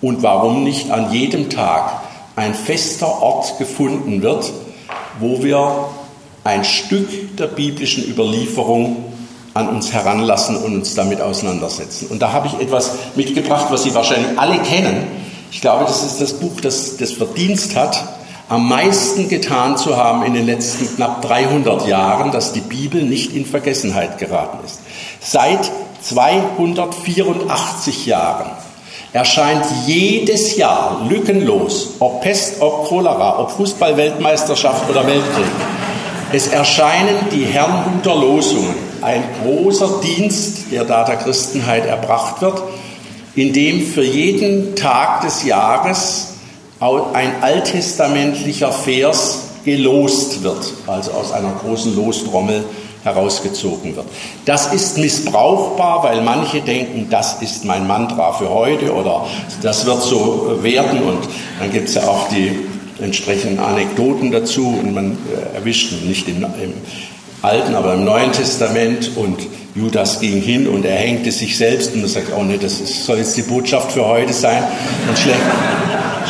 und warum nicht an jedem Tag ein fester Ort gefunden wird, wo wir ein Stück der biblischen Überlieferung an uns heranlassen und uns damit auseinandersetzen. Und da habe ich etwas mitgebracht, was Sie wahrscheinlich alle kennen. Ich glaube, das ist das Buch, das das Verdienst hat, am meisten getan zu haben in den letzten knapp 300 Jahren, dass die Bibel nicht in Vergessenheit geraten ist. Seit 284 Jahren erscheint jedes Jahr lückenlos, ob Pest, ob Cholera, ob Fußballweltmeisterschaft oder Weltkrieg. Es erscheinen die Herrnhuter Losungen, ein großer Dienst, der da der Christenheit erbracht wird, in dem für jeden Tag des Jahres ein alttestamentlicher Vers gelost wird, also aus einer großen Lostrommel herausgezogen wird. Das ist missbrauchbar, weil manche denken, das ist mein Mantra für heute oder das wird so werden. Und dann gibt es ja auch die entsprechenden Anekdoten dazu. Und man äh, erwischt nicht im, im Alten, aber im Neuen Testament. Und Judas ging hin und er hängte sich selbst und sagt, oh nee, das ist, soll jetzt die Botschaft für heute sein und schlägt,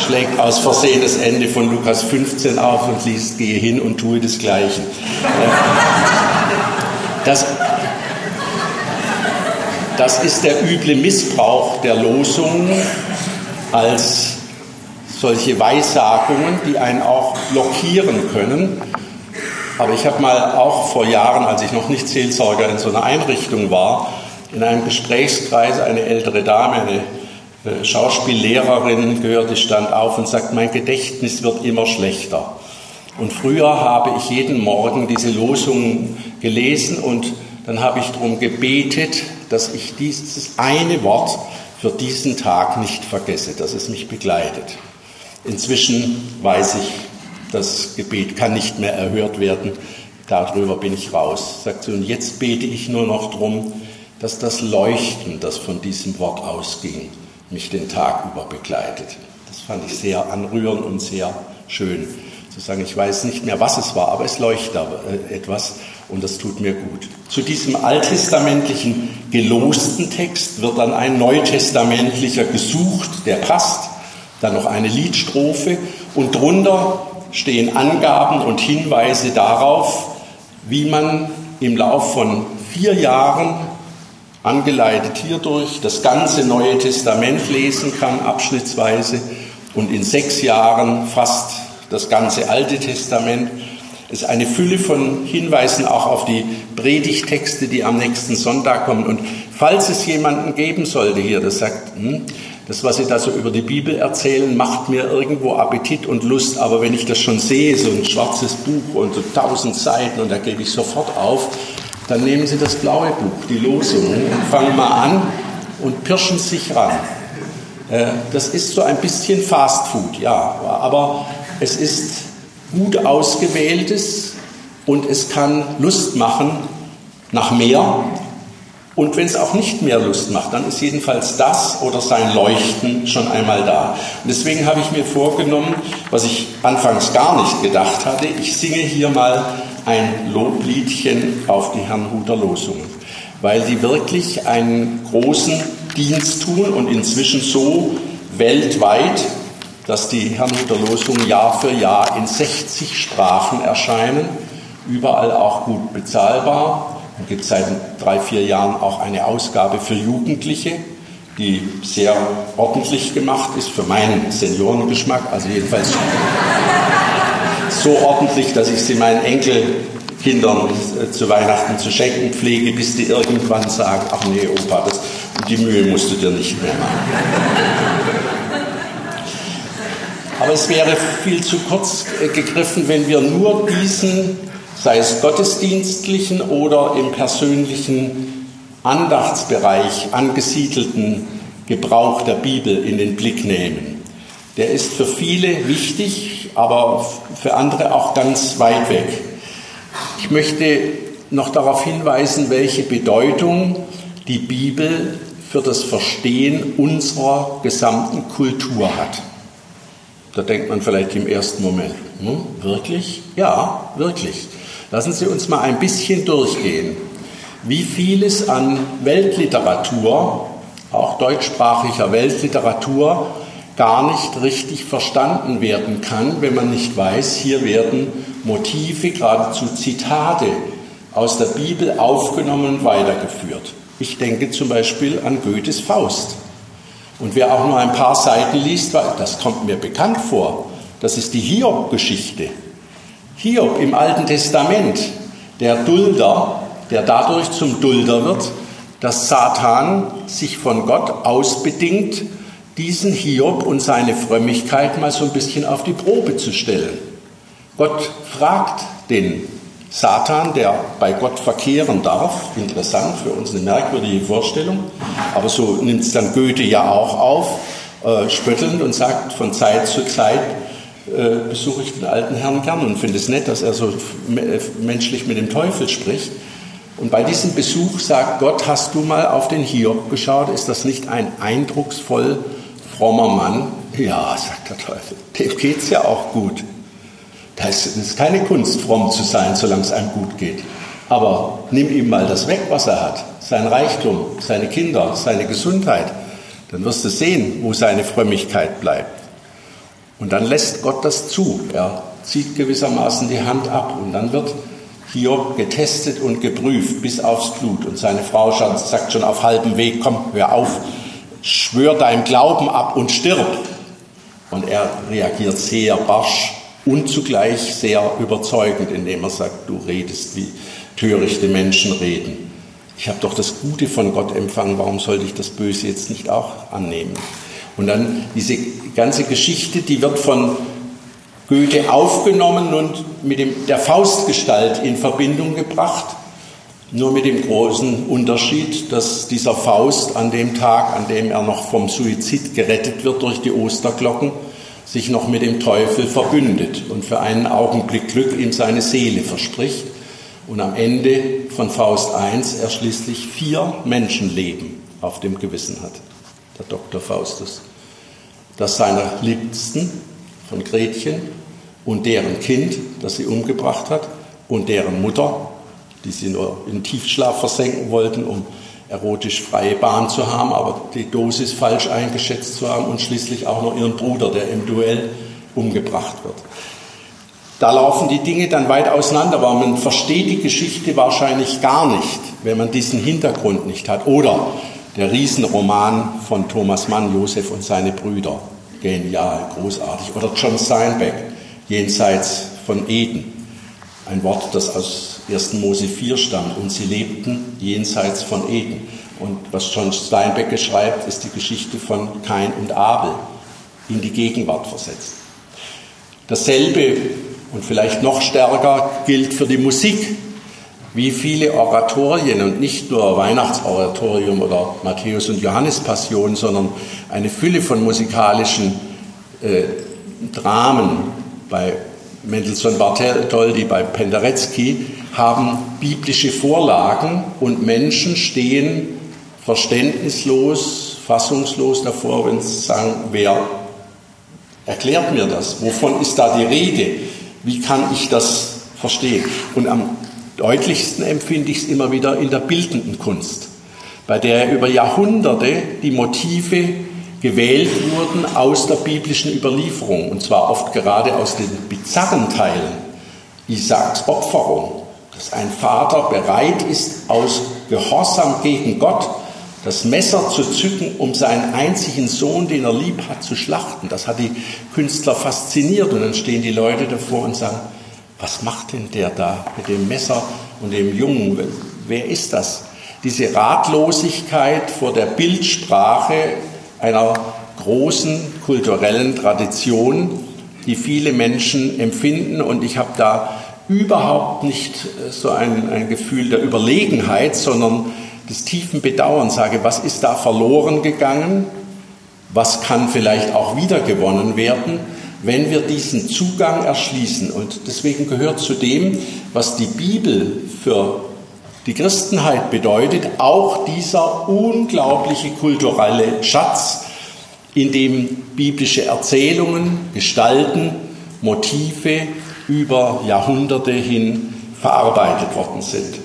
schlägt aus Versehen das Ende von Lukas 15 auf und liest, gehe hin und tue das Gleiche. Das, das ist der üble Missbrauch der Losung als solche Weissagungen, die einen auch blockieren können. Aber ich habe mal auch vor Jahren, als ich noch nicht Seelsorger in so einer Einrichtung war, in einem Gesprächskreis eine ältere Dame, eine äh, Schauspiellehrerin gehört, die stand auf und sagt, mein Gedächtnis wird immer schlechter. Und früher habe ich jeden Morgen diese Losungen gelesen und dann habe ich darum gebetet, dass ich dieses eine Wort für diesen Tag nicht vergesse, dass es mich begleitet. Inzwischen weiß ich, das Gebet kann nicht mehr erhört werden, darüber bin ich raus. Sagt sie, und jetzt bete ich nur noch darum, dass das Leuchten, das von diesem Wort ausging, mich den Tag über begleitet. Das fand ich sehr anrührend und sehr schön zu sagen, ich weiß nicht mehr, was es war, aber es leuchtet äh, etwas und das tut mir gut. Zu diesem alttestamentlichen gelosten Text wird dann ein neutestamentlicher gesucht, der passt, dann noch eine Liedstrophe und drunter stehen Angaben und Hinweise darauf, wie man im Lauf von vier Jahren, angeleitet hierdurch, das ganze Neue Testament lesen kann, abschnittsweise, und in sechs Jahren fast das ganze Alte Testament. Es ist eine Fülle von Hinweisen auch auf die Predigtexte, die am nächsten Sonntag kommen. Und falls es jemanden geben sollte hier, der sagt, hm, das, was Sie da so über die Bibel erzählen, macht mir irgendwo Appetit und Lust, aber wenn ich das schon sehe, so ein schwarzes Buch und so tausend Seiten und da gebe ich sofort auf, dann nehmen Sie das blaue Buch, die Losungen, und fangen mal an und pirschen sich ran. Äh, das ist so ein bisschen Fast Food, ja, aber es ist gut ausgewähltes und es kann Lust machen nach mehr. Und wenn es auch nicht mehr Lust macht, dann ist jedenfalls das oder sein Leuchten schon einmal da. Und deswegen habe ich mir vorgenommen, was ich anfangs gar nicht gedacht hatte, ich singe hier mal ein Lobliedchen auf die Herrnhuter Losungen, weil die wirklich einen großen Dienst tun und inzwischen so weltweit dass die Herrnhuter Losungen Jahr für Jahr in 60 Sprachen erscheinen, überall auch gut bezahlbar. Dann gibt es seit drei, vier Jahren auch eine Ausgabe für Jugendliche, die sehr ordentlich gemacht ist, für meinen Seniorengeschmack, also jedenfalls so ordentlich, dass ich sie meinen Enkelkindern äh, zu Weihnachten zu schenken pflege, bis die irgendwann sagen, ach nee, Opa, das, die Mühe musst du dir nicht mehr machen. Aber es wäre viel zu kurz gegriffen, wenn wir nur diesen, sei es gottesdienstlichen oder im persönlichen Andachtsbereich angesiedelten Gebrauch der Bibel in den Blick nehmen. Der ist für viele wichtig, aber für andere auch ganz weit weg. Ich möchte noch darauf hinweisen, welche Bedeutung die Bibel für das Verstehen unserer gesamten Kultur hat. Da denkt man vielleicht im ersten Moment, hm, wirklich? Ja, wirklich. Lassen Sie uns mal ein bisschen durchgehen, wie vieles an Weltliteratur, auch deutschsprachiger Weltliteratur, gar nicht richtig verstanden werden kann, wenn man nicht weiß, hier werden Motive, geradezu Zitate aus der Bibel aufgenommen und weitergeführt. Ich denke zum Beispiel an Goethes Faust. Und wer auch nur ein paar Seiten liest, das kommt mir bekannt vor. Das ist die Hiob-Geschichte. Hiob im Alten Testament, der Dulder, der dadurch zum Dulder wird, dass Satan sich von Gott ausbedingt diesen Hiob und seine Frömmigkeit mal so ein bisschen auf die Probe zu stellen. Gott fragt den Satan, der bei Gott verkehren darf, interessant für uns eine merkwürdige Vorstellung, aber so nimmt es dann Goethe ja auch auf, äh, spöttelnd und sagt von Zeit zu Zeit, äh, besuche ich den alten Herrn gern und finde es nett, dass er so äh, menschlich mit dem Teufel spricht. Und bei diesem Besuch sagt Gott, hast du mal auf den Hiob geschaut? Ist das nicht ein eindrucksvoll frommer Mann? Ja, sagt der Teufel, dem geht es ja auch gut. Das ist keine Kunst, fromm zu sein, solange es einem gut geht. Aber nimm ihm mal das weg, was er hat. Sein Reichtum, seine Kinder, seine Gesundheit. Dann wirst du sehen, wo seine Frömmigkeit bleibt. Und dann lässt Gott das zu. Er zieht gewissermaßen die Hand ab. Und dann wird Hiob getestet und geprüft bis aufs Blut. Und seine Frau sagt schon auf halbem Weg, komm, hör auf, schwör deinem Glauben ab und stirb. Und er reagiert sehr barsch und zugleich sehr überzeugend, indem er sagt, du redest wie törichte Menschen reden. Ich habe doch das Gute von Gott empfangen, warum sollte ich das Böse jetzt nicht auch annehmen? Und dann diese ganze Geschichte, die wird von Goethe aufgenommen und mit dem, der Faustgestalt in Verbindung gebracht. Nur mit dem großen Unterschied, dass dieser Faust an dem Tag, an dem er noch vom Suizid gerettet wird durch die Osterglocken, sich noch mit dem Teufel verbündet und für einen Augenblick Glück in seine Seele verspricht und am Ende von Faust I er schließlich vier Menschenleben auf dem Gewissen hat, der Dr. Faustus. Das seiner Liebsten von Gretchen und deren Kind, das sie umgebracht hat, und deren Mutter, die sie nur in Tiefschlaf versenken wollten, um erotisch freie Bahn zu haben, aber die Dosis falsch eingeschätzt zu haben und schließlich auch noch ihren Bruder, der im Duell umgebracht wird. Da laufen die Dinge dann weit auseinander, aber man versteht die Geschichte wahrscheinlich gar nicht, wenn man diesen Hintergrund nicht hat. Oder der Riesenroman von Thomas Mann, Josef und seine Brüder. Genial, großartig. Oder John Steinbeck, Jenseits von Eden. Ein Wort, das aus 1. Mose 4 stammt. Und sie lebten jenseits von Eden. Und was John Steinbeck schreibt, ist die Geschichte von Kain und Abel in die Gegenwart versetzt. Dasselbe und vielleicht noch stärker gilt für die Musik. Wie viele Oratorien und nicht nur Weihnachtsoratorium oder Matthäus- und Johannespassion, sondern eine Fülle von musikalischen äh, Dramen bei Mendelssohn Bartholdy, bei Penderecki haben biblische Vorlagen und Menschen stehen verständnislos, fassungslos davor, wenn sie sagen, wer erklärt mir das? Wovon ist da die Rede? Wie kann ich das verstehen? Und am deutlichsten empfinde ich es immer wieder in der bildenden Kunst, bei der über Jahrhunderte die Motive gewählt wurden aus der biblischen Überlieferung, und zwar oft gerade aus den bizarren Teilen. Isaaks Opferung, dass ein Vater bereit ist, aus Gehorsam gegen Gott das Messer zu zücken, um seinen einzigen Sohn, den er lieb hat, zu schlachten. Das hat die Künstler fasziniert. Und dann stehen die Leute davor und sagen, was macht denn der da mit dem Messer und dem Jungen? Wer ist das? Diese Ratlosigkeit vor der Bildsprache einer großen kulturellen Tradition, die viele Menschen empfinden. Und ich habe da überhaupt nicht äh, so ein, ein Gefühl der Überlegenheit, sondern des tiefen Bedauerns sage, was ist da verloren gegangen? Was kann vielleicht auch wiedergewonnen werden, wenn wir diesen Zugang erschließen? Und deswegen gehört zu dem, was die Bibel für die Christenheit bedeutet, auch dieser unglaubliche kulturelle Schatz, in dem biblische Erzählungen, Gestalten, Motive über Jahrhunderte hin verarbeitet worden sind.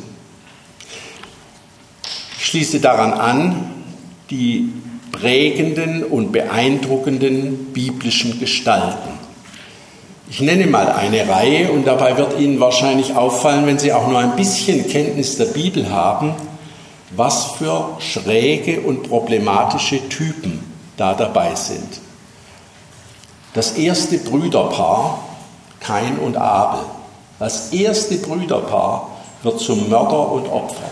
Ich schließe daran an, die prägenden und beeindruckenden biblischen Gestalten. Ich nenne mal eine Reihe und dabei wird Ihnen wahrscheinlich auffallen, wenn Sie auch nur ein bisschen Kenntnis der Bibel haben, was für schräge und problematische Typen da dabei sind. Das erste Brüderpaar, Kain und Abel, das erste Brüderpaar wird zum Mörder und Opfer.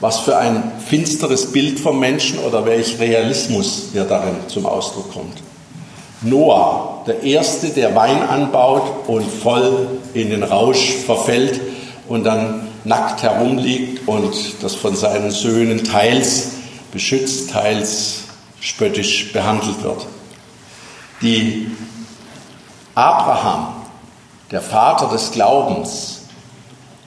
Was für ein finsteres Bild vom Menschen oder welch Realismus hier darin zum Ausdruck kommt. Noah, der Erste, der Wein anbaut und voll in den Rausch verfällt und dann nackt herumliegt und das von seinen Söhnen teils beschützt, teils spöttisch behandelt wird. Die Abraham, der Vater des Glaubens,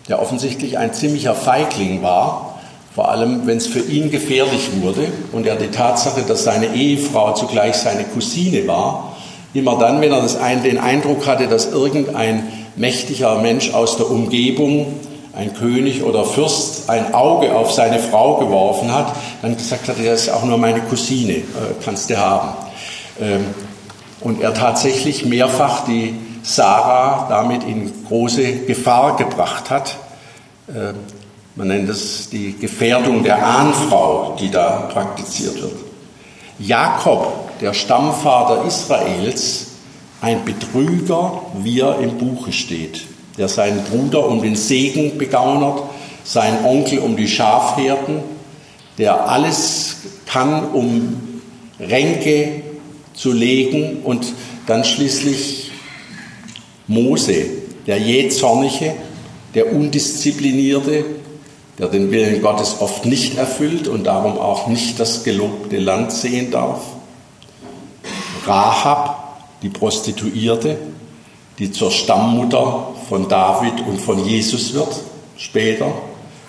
der offensichtlich ein ziemlicher Feigling war, vor allem wenn es für ihn gefährlich wurde und er die Tatsache, dass seine Ehefrau zugleich seine Cousine war, immer dann, wenn er das ein, den Eindruck hatte, dass irgendein mächtiger Mensch aus der Umgebung, ein König oder Fürst, ein Auge auf seine Frau geworfen hat, dann gesagt hat, er ist auch nur meine Cousine, äh, kannst du haben. Ähm, und er tatsächlich mehrfach die Sarah damit in große Gefahr gebracht hat. Ähm, man nennt es die Gefährdung der Ahnfrau, die da praktiziert wird. Jakob, der Stammvater Israels, ein Betrüger, wie er im Buche steht, der seinen Bruder um den Segen begaunert, seinen Onkel um die Schafherden, der alles kann, um Ränke zu legen und dann schließlich Mose, der jähzornige, der undisziplinierte, der den Willen Gottes oft nicht erfüllt und darum auch nicht das gelobte Land sehen darf. Rahab, die Prostituierte, die zur Stammmutter von David und von Jesus wird, später,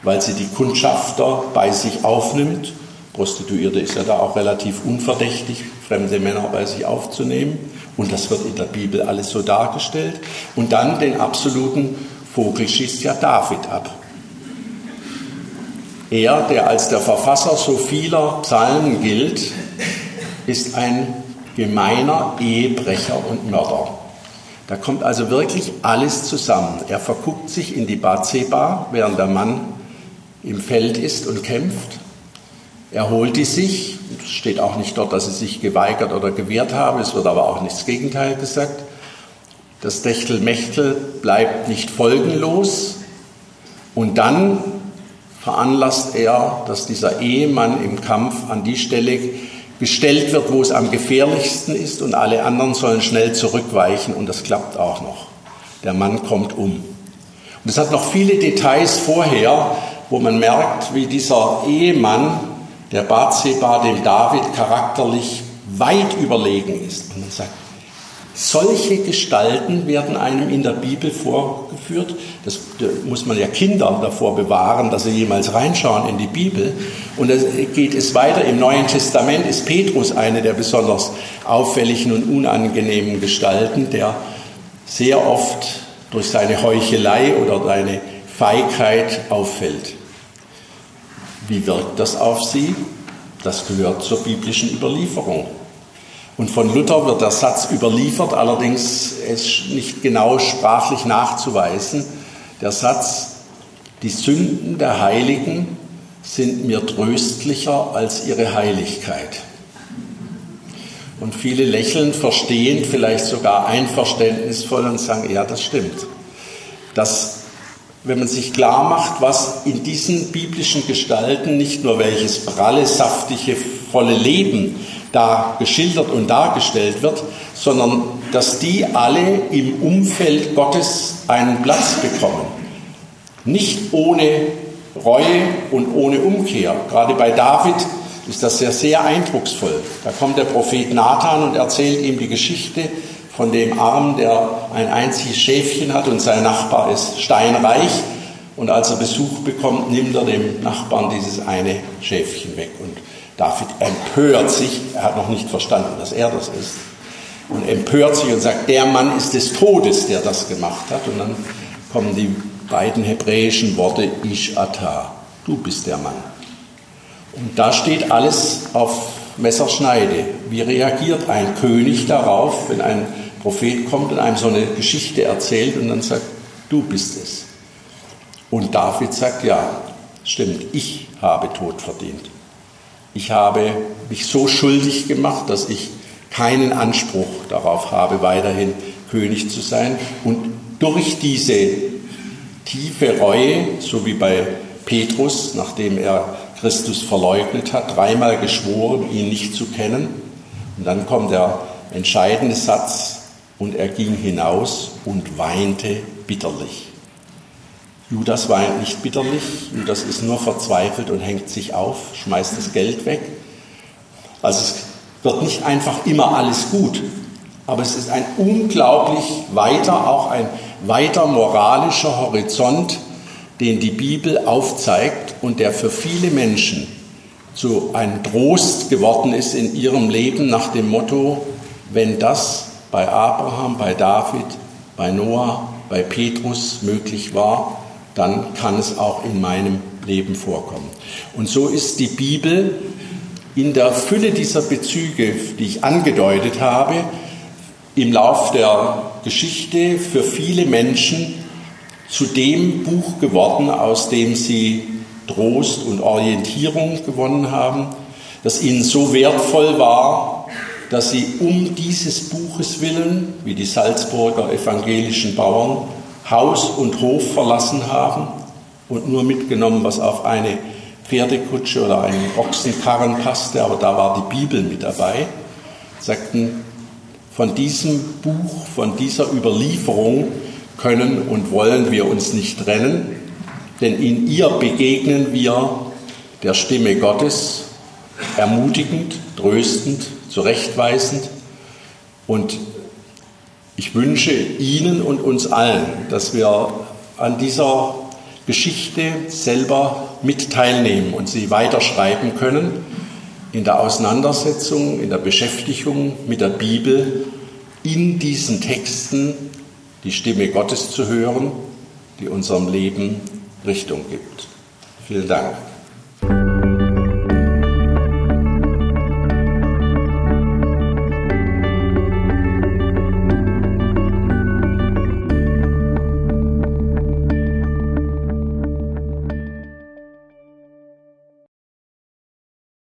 weil sie die Kundschafter bei sich aufnimmt Prostituierte ist ja da auch relativ unverdächtig, fremde Männer bei sich aufzunehmen. Und das wird in der Bibel alles so dargestellt. Und dann den absoluten Vogel schießt ja David ab. Er, der als der Verfasser so vieler Psalmen gilt, ist ein gemeiner Ehebrecher und Mörder. Da kommt also wirklich alles zusammen. Er verguckt sich in die Bathseba, während der Mann im Feld ist und kämpft. Er holt die sich, es steht auch nicht dort, dass sie sich geweigert oder gewehrt haben, es wird aber auch nicht das Gegenteil gesagt. Das Techtelmechtel bleibt nicht folgenlos und dann veranlasst er, dass dieser Ehemann im Kampf an die Stelle gestellt wird, wo es am gefährlichsten ist und alle anderen sollen schnell zurückweichen und das klappt auch noch. Der Mann kommt um. Und es hat noch viele Details vorher, wo man merkt, wie dieser Ehemann der Bathseba dem David charakterlich weit überlegen ist. Und man sagt, solche Gestalten werden einem in der Bibel vorgeführt. Das da muss man ja Kinder davor bewahren, dass sie jemals reinschauen in die Bibel. Und da geht es weiter. Im Neuen Testament ist Petrus eine der besonders auffälligen und unangenehmen Gestalten, der sehr oft durch seine Heuchelei oder seine Feigheit auffällt. Wie wirkt das auf sie? Das gehört zur biblischen Überlieferung. Und von Luther wird der Satz überliefert, allerdings ist nicht genau sprachlich nachzuweisen. Der Satz, die Sünden der Heiligen sind mir tröstlicher als ihre Heiligkeit. Und viele lächeln verstehend, vielleicht sogar einverständnisvoll und sagen, ja, das stimmt. Das wenn man sich klar macht, was in diesen biblischen Gestalten nicht nur welches pralle, saftige, volle Leben da geschildert und dargestellt wird, sondern dass die alle im Umfeld Gottes einen Platz bekommen. Nicht ohne Reue und ohne Umkehr. Gerade bei David ist das sehr, sehr eindrucksvoll. Da kommt der Prophet Nathan und erzählt ihm die Geschichte von dem Arm, der ein einziges Schäfchen hat und sein Nachbar ist steinreich. Und als er Besuch bekommt, nimmt er dem Nachbarn dieses eine Schäfchen weg. Und David empört sich, er hat noch nicht verstanden, dass er das ist, und empört sich und sagt, der Mann ist des Todes, der das gemacht hat. Und dann kommen die beiden hebräischen Worte Ish Ata, du bist der Mann. Und da steht alles auf Messerschneide. Wie reagiert ein König darauf, wenn ein Prophet kommt und einem so eine Geschichte erzählt und dann sagt, du bist es. Und David sagt, ja, stimmt, ich habe Tod verdient. Ich habe mich so schuldig gemacht, dass ich keinen Anspruch darauf habe, weiterhin König zu sein. Und durch diese tiefe Reue, so wie bei Petrus, nachdem er Christus verleugnet hat, dreimal geschworen, ihn nicht zu kennen. Und dann kommt der entscheidende Satz, und er ging hinaus und weinte bitterlich. Judas weint nicht bitterlich, Judas ist nur verzweifelt und hängt sich auf, schmeißt das Geld weg. Also es wird nicht einfach immer alles gut, aber es ist ein unglaublich weiter, auch ein weiter moralischer Horizont, den die Bibel aufzeigt und der für viele Menschen zu einem Trost geworden ist in ihrem Leben nach dem Motto, wenn das bei Abraham, bei David, bei Noah, bei Petrus möglich war, dann kann es auch in meinem Leben vorkommen. Und so ist die Bibel in der Fülle dieser Bezüge, die ich angedeutet habe, im Lauf der Geschichte für viele Menschen zu dem Buch geworden, aus dem sie Trost und Orientierung gewonnen haben, das ihnen so wertvoll war, dass sie um dieses Buches willen, wie die Salzburger evangelischen Bauern, Haus und Hof verlassen haben und nur mitgenommen, was auf eine Pferdekutsche oder einen Ochsenkarren passte, aber da war die Bibel mit dabei, sagten, von diesem Buch, von dieser Überlieferung können und wollen wir uns nicht trennen, denn in ihr begegnen wir der Stimme Gottes ermutigend, tröstend, zurechtweisend und ich wünsche Ihnen und uns allen, dass wir an dieser Geschichte selber mit teilnehmen und sie weiterschreiben können in der Auseinandersetzung, in der Beschäftigung mit der Bibel, in diesen Texten die Stimme Gottes zu hören, die unserem Leben Richtung gibt. Vielen Dank.